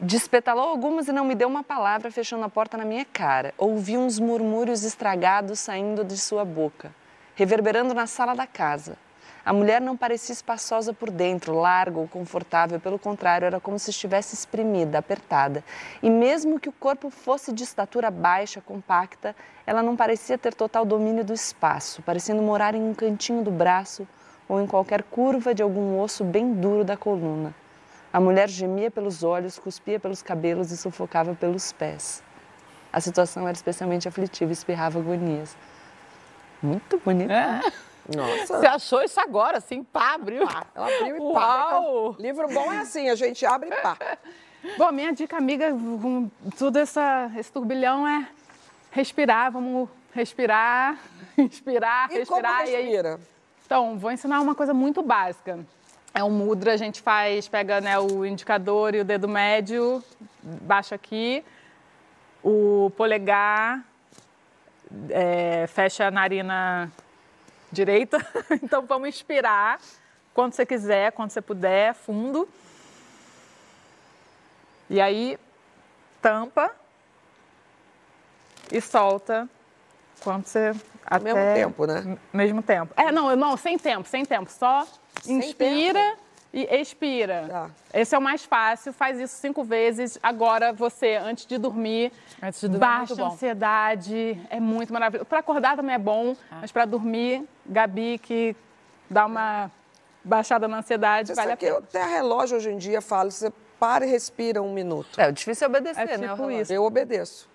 Despetalou algumas e não me deu uma palavra, fechando a porta na minha cara. Ouvi uns murmúrios estragados saindo de sua boca, reverberando na sala da casa. A mulher não parecia espaçosa por dentro, larga ou confortável, pelo contrário, era como se estivesse exprimida, apertada. E mesmo que o corpo fosse de estatura baixa, compacta, ela não parecia ter total domínio do espaço, parecendo morar em um cantinho do braço ou em qualquer curva de algum osso bem duro da coluna. A mulher gemia pelos olhos, cuspia pelos cabelos e sufocava pelos pés. A situação era especialmente aflitiva, espirrava agonias. Muito bonito. Nossa. Você achou isso agora, assim, pá, abriu. Ela abriu e pá. Uau! Livro bom é assim, a gente abre e pá. Bom, minha dica, amiga, com tudo essa, esse turbilhão é respirar, vamos respirar, inspirar, E como respirar. e aí- respira? Então, vou ensinar uma coisa muito básica. É um mudra, a gente faz, pega né, o indicador e o dedo médio, baixa aqui, o polegar, é, fecha a narina direita. Então, vamos inspirar quando você quiser, quando você puder, fundo. E aí, tampa e solta quando você... Ao mesmo até- tempo, né? mesmo tempo. É, não, eu- não, sem tempo, sem tempo. Só Sem inspira e expira. Tá. Esse é o mais fácil, faz isso cinco vezes. Agora você, antes de dormir, Antes de dormir, é baixa a ansiedade, é muito maravilhoso. Para acordar também é bom, Ah. mas para dormir, Gabi, que dá uma baixada na ansiedade, Você vale a pena. até relógio hoje em dia fala, você para e respira um minuto. É, o difícil é obedecer, É né? tipo relógio? isso. Eu obedeço.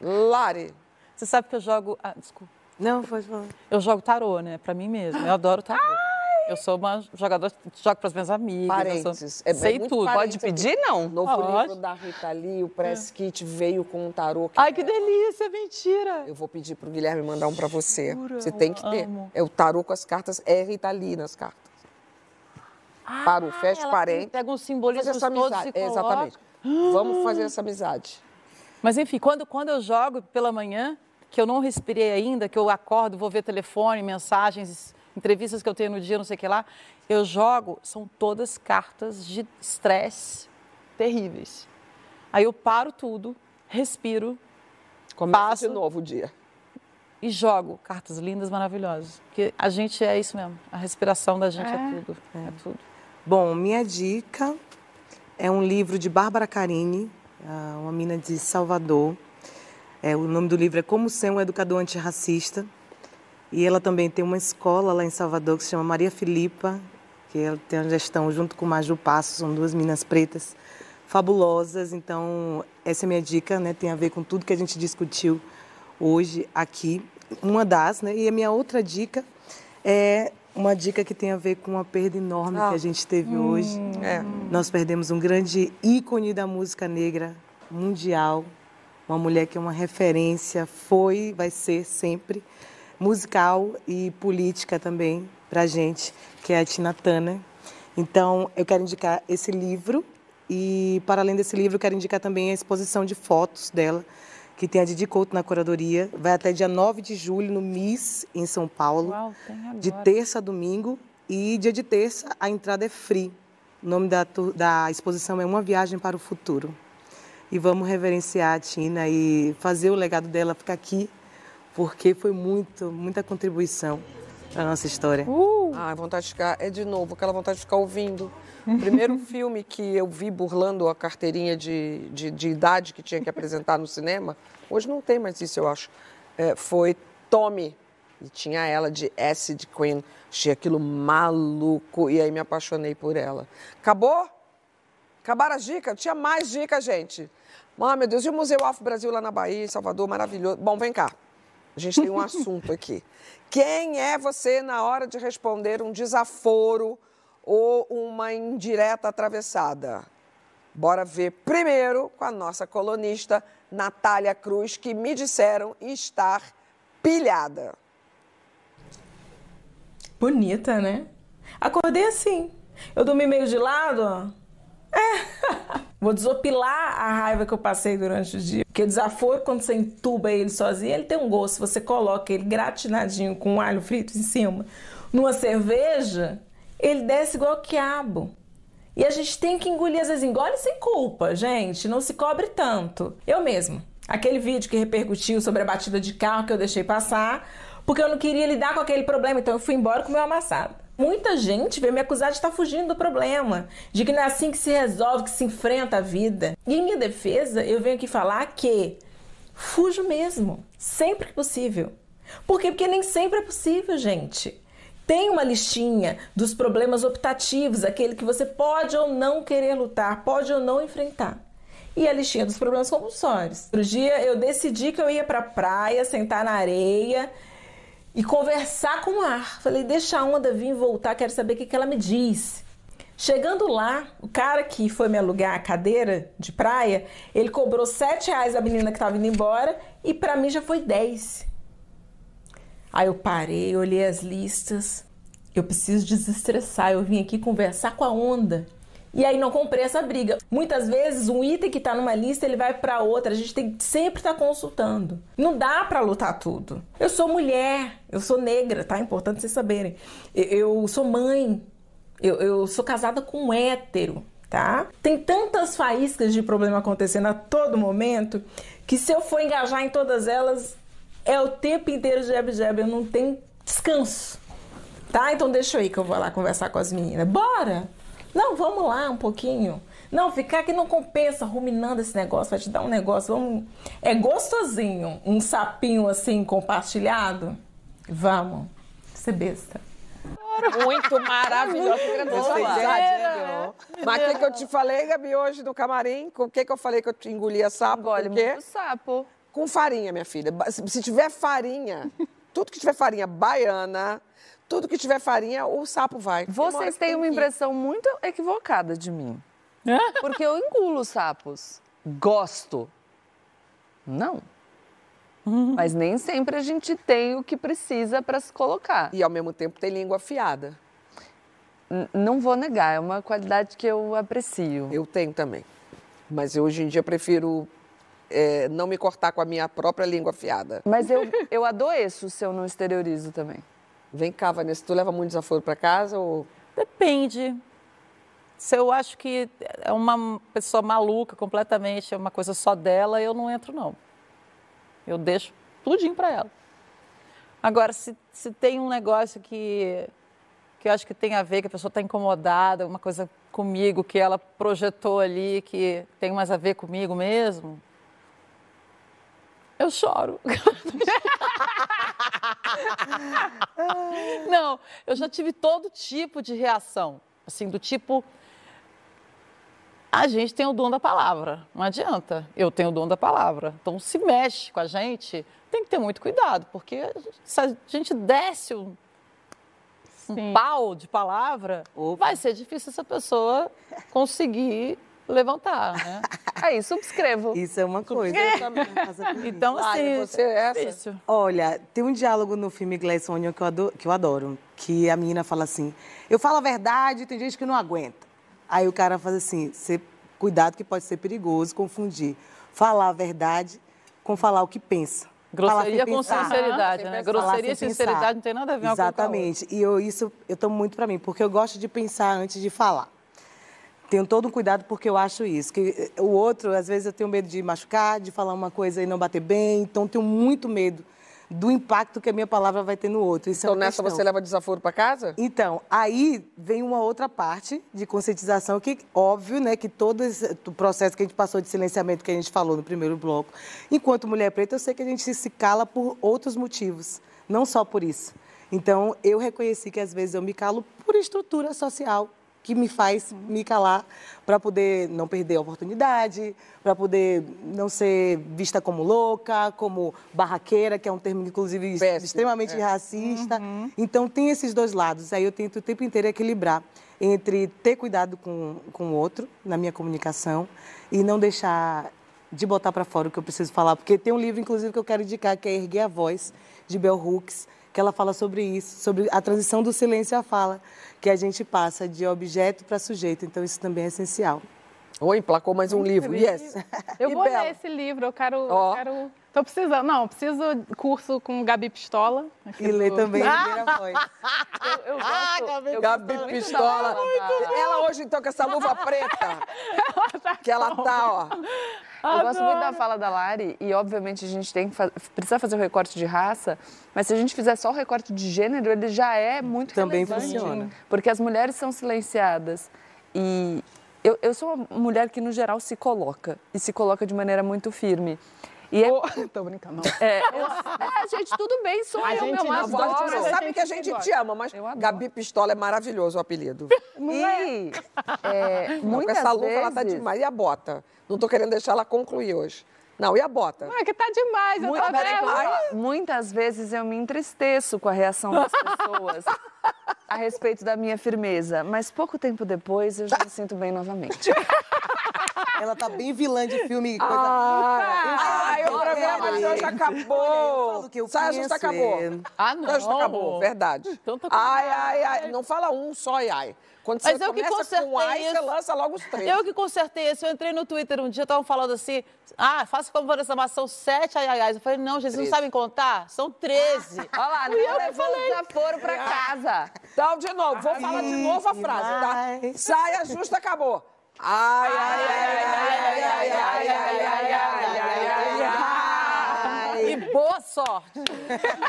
Lari. Você sabe que eu jogo. Ah, desculpa. Não, pode falar. Eu jogo tarô, né? Pra mim mesma. Eu adoro tarô. Eu sou uma jogadora, jogo pras minhas amigas. eu Parênteses. sou- É- é sei muito tudo. Pode pedir, não? Novo Pode. livro da Rita Lee, o Press Kit veio com um tarô. Ai, que delícia, mentira. Eu vou pedir pro Guilherme mandar um pra você. Jura? Você tem que ter. Amo. É o tarô com as cartas, é Rita Lee nas cartas. Ah, para o fecha parente. Pega um simbolismo essa todos amizade. e coloca. Exatamente. Vamos fazer essa amizade. Mas enfim, quando, quando eu jogo pela manhã, que eu não respirei ainda, que eu acordo, vou ver telefone, mensagens, entrevistas que eu tenho no dia, não sei o que lá, eu jogo, são todas cartas de estresse terríveis. Aí eu paro tudo, respiro, Começa Passo. de novo o dia. e jogo cartas lindas, maravilhosas. Porque a gente é isso mesmo, a respiração da gente é, tudo, é. tudo. Bom, minha dica é um livro de Bárbara Carini, ah, uma mina de Salvador. É, o nome do livro é Como Ser um Educador Antirracista. E ela também tem uma escola lá em Salvador que se chama Maria Filipa, que ela tem uma gestão junto com Maju Passo, são duas minas pretas fabulosas. Então, essa é a minha dica, né? Tem a ver com tudo que a gente discutiu hoje aqui. Uma das, né? E a minha outra dica é uma dica que tem a ver com uma perda enorme Ah. que a gente teve hoje. É. Nós perdemos um grande ícone da música negra mundial, uma mulher que é uma referência, foi, vai ser sempre, musical e política também para a gente, que é a Tina Turner. Então, eu quero indicar esse livro e, para além desse livro, eu quero indicar também a exposição de fotos dela, que tem a Didi Couto na curadoria. Vai até dia 9 de julho no MIS, em São Paulo Uau, de terça a domingo e dia de terça a entrada é free. O nome da, da exposição é Uma Viagem para o Futuro. E vamos reverenciar a Tina e fazer o legado dela ficar aqui, porque foi muito, muita contribuição para a nossa história. Ah, vontade de ficar, é de novo, aquela vontade de ficar ouvindo. O primeiro filme que eu vi burlando a carteirinha de, de, de idade que tinha que apresentar no cinema, hoje não tem mais isso, eu acho, é, foi Tommy. E tinha ela de Acid Queen. Achei aquilo maluco e aí me apaixonei por ela. Acabou? Acabaram as dicas? Tinha mais dicas, gente. Ah, meu Deus, e o Museu Afro Brasil lá na Bahia, em Salvador, maravilhoso. Bom, vem cá. A gente tem um assunto aqui. Quem é você na hora de responder um desaforo ou uma indireta atravessada? Bora ver primeiro com a nossa colunista Natália Cruz, que me disseram estar pilhada. Bonita, né? Acordei assim. Eu dormi meio de lado, ó. Vou desopilar a raiva que eu passei durante o dia. Porque o desaforo, quando você entuba ele sozinho, ele tem um gosto. Você coloca ele gratinadinho com alho frito em cima, numa cerveja, ele desce igual quiabo. E a gente tem que engolir, às vezes engole sem culpa, gente. Não se cobre tanto. Eu mesmo. Aquele vídeo que repercutiu sobre a batida de carro que eu deixei passar, porque eu não queria lidar com aquele problema, então eu fui embora com o meu amassado. Muita gente veio me acusar de estar fugindo do problema, de que não é assim que se resolve, que se enfrenta a vida. E em minha defesa, eu venho aqui falar que fujo mesmo, sempre que possível. Por quê? Porque nem sempre é possível, gente. Tem uma listinha dos problemas optativos, aquele que você pode ou não querer lutar, pode ou não enfrentar. E a listinha dos problemas compulsórios. Outro dia eu decidi que eu ia pra praia, sentar na areia e conversar com o mar. Falei, deixa a onda vir voltar, quero saber o que, que ela me diz. Chegando lá, o cara que foi me alugar a cadeira de praia, ele cobrou 7 reais da menina que estava indo embora e para mim já foi 10. Aí eu parei, olhei as listas. Eu preciso desestressar, eu vim aqui conversar com a onda. E aí não comprei essa briga. Muitas vezes um item que está numa lista ele vai para outra. A gente tem que sempre estar consultando. Não dá para lutar tudo. Eu sou mulher, eu sou negra, tá? É importante vocês saberem. Eu, eu sou mãe, eu, eu sou casada com um hétero, tá? Tem tantas faíscas de problema acontecendo a todo momento que se eu for engajar em todas elas, é o tempo inteiro jab-jab, eu não tenho descanso. Tá? Então deixa ir que eu vou lá conversar com as meninas. Bora! Não, vamos lá um pouquinho. Não, ficar aqui não compensa ruminando esse negócio, vai te dar um negócio. Vamos... É gostosinho um sapinho assim compartilhado? Vamos. Ser besta. Muito maravilhoso. Verdade, Mas o que, que eu te falei, Gabi, hoje no camarim? O que, que eu falei que eu te engolia sapo? Engole Com o quê? muito sapo. Com farinha, minha filha. Se tiver farinha, tudo que tiver farinha baiana, tudo que tiver farinha, o sapo vai. Vocês têm tem uma impressão muito equivocada de mim. Porque eu engulo sapos. Gosto. Não. Mas nem sempre a gente tem o que precisa para se colocar. E ao mesmo tempo tem língua afiada. N- Não vou negar, é uma qualidade que eu aprecio. Eu tenho também. Mas eu, hoje em dia prefiro é, não me cortar com a minha própria língua afiada. Mas eu, eu adoeço se eu não exteriorizo também. Vem cá, Vanessa, tu leva muito desaforo para casa ou... Depende. Se eu acho que é uma pessoa maluca completamente, é uma coisa só dela, eu não entro, não. Eu deixo tudinho para ela. Agora, se, se tem um negócio que, que eu acho que tem a ver, que a pessoa está incomodada, uma coisa comigo que ela projetou ali, que tem mais a ver comigo mesmo, eu choro. Não, eu já tive todo tipo de reação. Assim, do tipo. A gente tem o dom da palavra, não adianta. Eu tenho o dom da palavra. Então, se mexe com a gente, tem que ter muito cuidado, porque se a gente desce um, um pau de palavra, vai ser difícil essa pessoa conseguir levantar, né? Aí, subscrevo. Isso é uma coisa. Eu Então, assim, você é essa? difícil. Olha, tem um diálogo no filme Glass Onion que eu, adoro, que eu adoro, que a menina fala assim, eu falo a verdade, tem gente que não aguenta. Aí o cara faz assim, "Cê- cuidado que pode ser perigoso confundir falar a verdade com falar o que pensa. Grosseria com pensar. sinceridade, né? Falar Grosseria e sinceridade pensar. não tem nada a ver coisa com. Exatamente. E eu, isso eu tomo muito pra mim, porque eu gosto de pensar antes de falar. Tenho todo um cuidado porque eu acho isso. Que eh, o outro, às vezes, eu tenho medo de machucar, de falar uma coisa e não bater bem. Então, tenho muito medo do impacto que a minha palavra vai ter no outro. Isso é Então uma nessa questão. você leva desaforo para casa? Então, aí vem uma outra parte de conscientização que, óbvio, né, que todo esse o processo que a gente passou de silenciamento que a gente falou no primeiro bloco, enquanto mulher preta, eu sei que a gente se cala por outros motivos, não só por isso. Então, eu reconheci que às vezes eu me calo por estrutura social que me faz me calar para poder não perder a oportunidade, para poder não ser vista como louca, como barraqueira, que é um termo inclusive Péssimo, extremamente é. racista. Então tem esses dois lados. Aí eu tento o tempo inteiro equilibrar entre ter cuidado com, com o outro na minha comunicação e não deixar de botar para fora o que eu preciso falar, porque tem um livro inclusive que eu quero indicar que é Erguer a Voz de Bell Hooks, que ela fala sobre isso, sobre a transição do silêncio à fala, que a gente passa de objeto para sujeito. Então isso também é essencial. Oi, emplacou mais um livro. Yes. Eu E vou Bela? ler esse livro, eu quero. Ó. quero... Tô precisando. Não, eu preciso curso com Gabi Pistola. E ler do- também Ah, Erguer a Voz. Eu, eu gosto, eu Gabi gosto muito Pistola. da- Ela hoje, então, com essa luva preta, que ela tá, ó. Eu gosto muito da fala da Lari e, obviamente, a gente tem que fa precisa fazer o recorte de raça, mas se a gente fizer só o recorte de gênero, ele já é muito Também relevante. funciona. Porque as mulheres são silenciadas e eu, eu sou uma mulher que, no geral, se coloca e se coloca de maneira muito firme. E é, Tô brincando. é, eu- é, gente, tudo bem, sou A eu, gente meu não amor. Você sabe gente que a gente gosta. te ama, mas. Gabi Pistola é maravilhoso o apelido. E é, Não, com essa luva vezes... ela tá demais. E a bota? Não tô querendo deixar ela concluir hoje. Não, e a bota? É que tá demais, eu Muito- tô vendo. muitas vezes eu me entristeço com a reação das pessoas a respeito da minha firmeza, mas pouco tempo depois eu já me sinto bem novamente. Ela tá bem vilã de filme. Coisa... Ah, ai, o programa de hoje Eu acabou. que eu Saia justa acabou. Ah, não. Saia justa acabou, verdade. Tanta coisa. Ai, ai, ai. Não fala um só ai, ai. Quando Mas você eu que começa com consertei ai, você lança logo os três. Eu que consertei isso. Eu entrei no Twitter um dia, estavam falando assim: ah, faça como Vanessa Massa, são sete ai, ai, ai. Eu falei: não, gente, vocês não Treze. sabem contar? São 13. Olha lá, não levou o desaforo pra casa. Então, de novo, vou falar de novo a frase, tá? Saia justa acabou. Ai, ai, ai, ai, ai, ai, ai, ai, ai, ai, ai, ai, ai, ai. E boa sorte.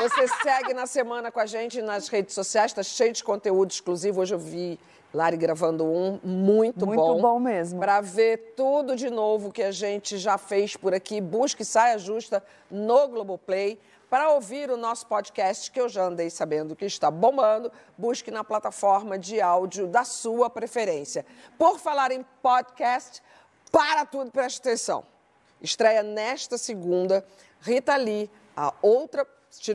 Você segue na semana com a gente nas redes sociais, tá cheio de conteúdo exclusivo. Hoje eu vi Lari gravando um muito, Muito bom. bom mesmo. Para ver tudo de novo que a gente já fez por aqui, busque Saia Justa no Globoplay. Para ouvir o nosso podcast, que eu já andei sabendo que está bombando, busque na plataforma de áudio da sua preferência. Por falar em podcast, para tudo, preste atenção. Estreia nesta segunda Rita Lee, a outra.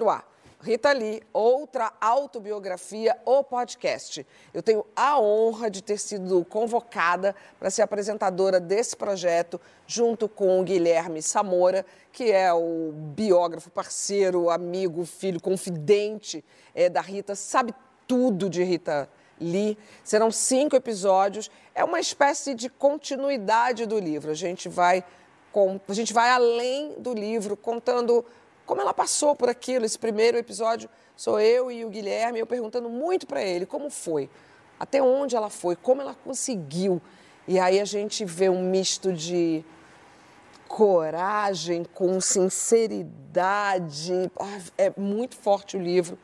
Ar. Rita Lee, outra autobiografia ou podcast. Eu tenho a honra de ter sido convocada para ser apresentadora desse projeto, junto com o Guilherme Samora, que é o biógrafo, parceiro, amigo, filho, confidente eh, da Rita, sabe tudo de Rita li. Serão cinco episódios. É uma espécie de continuidade do livro. A gente vai, com, a gente vai além do livro, contando como ela passou por aquilo. Esse primeiro episódio sou eu e o Guilherme, eu perguntando muito para ele como foi, até onde ela foi, como ela conseguiu. E aí a gente vê um misto de coragem com sinceridade. Ah, é muito forte o livro.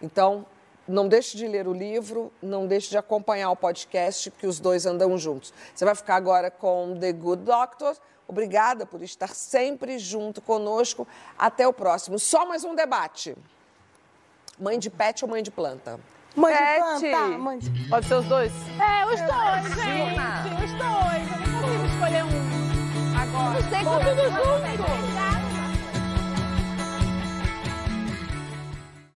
Então, não deixe de ler o livro, não deixe de acompanhar o podcast, que os dois andam juntos. Você vai ficar agora com The Good Doctor. Obrigada por estar sempre junto conosco. Até o próximo. Só mais um debate. Mãe de pet ou mãe de planta? Mãe de Pet. planta, mãe de... Pode ser os dois? É, os dois, gente. Os dois. Eu não consigo escolher um agora. Não sei como- tudo junto.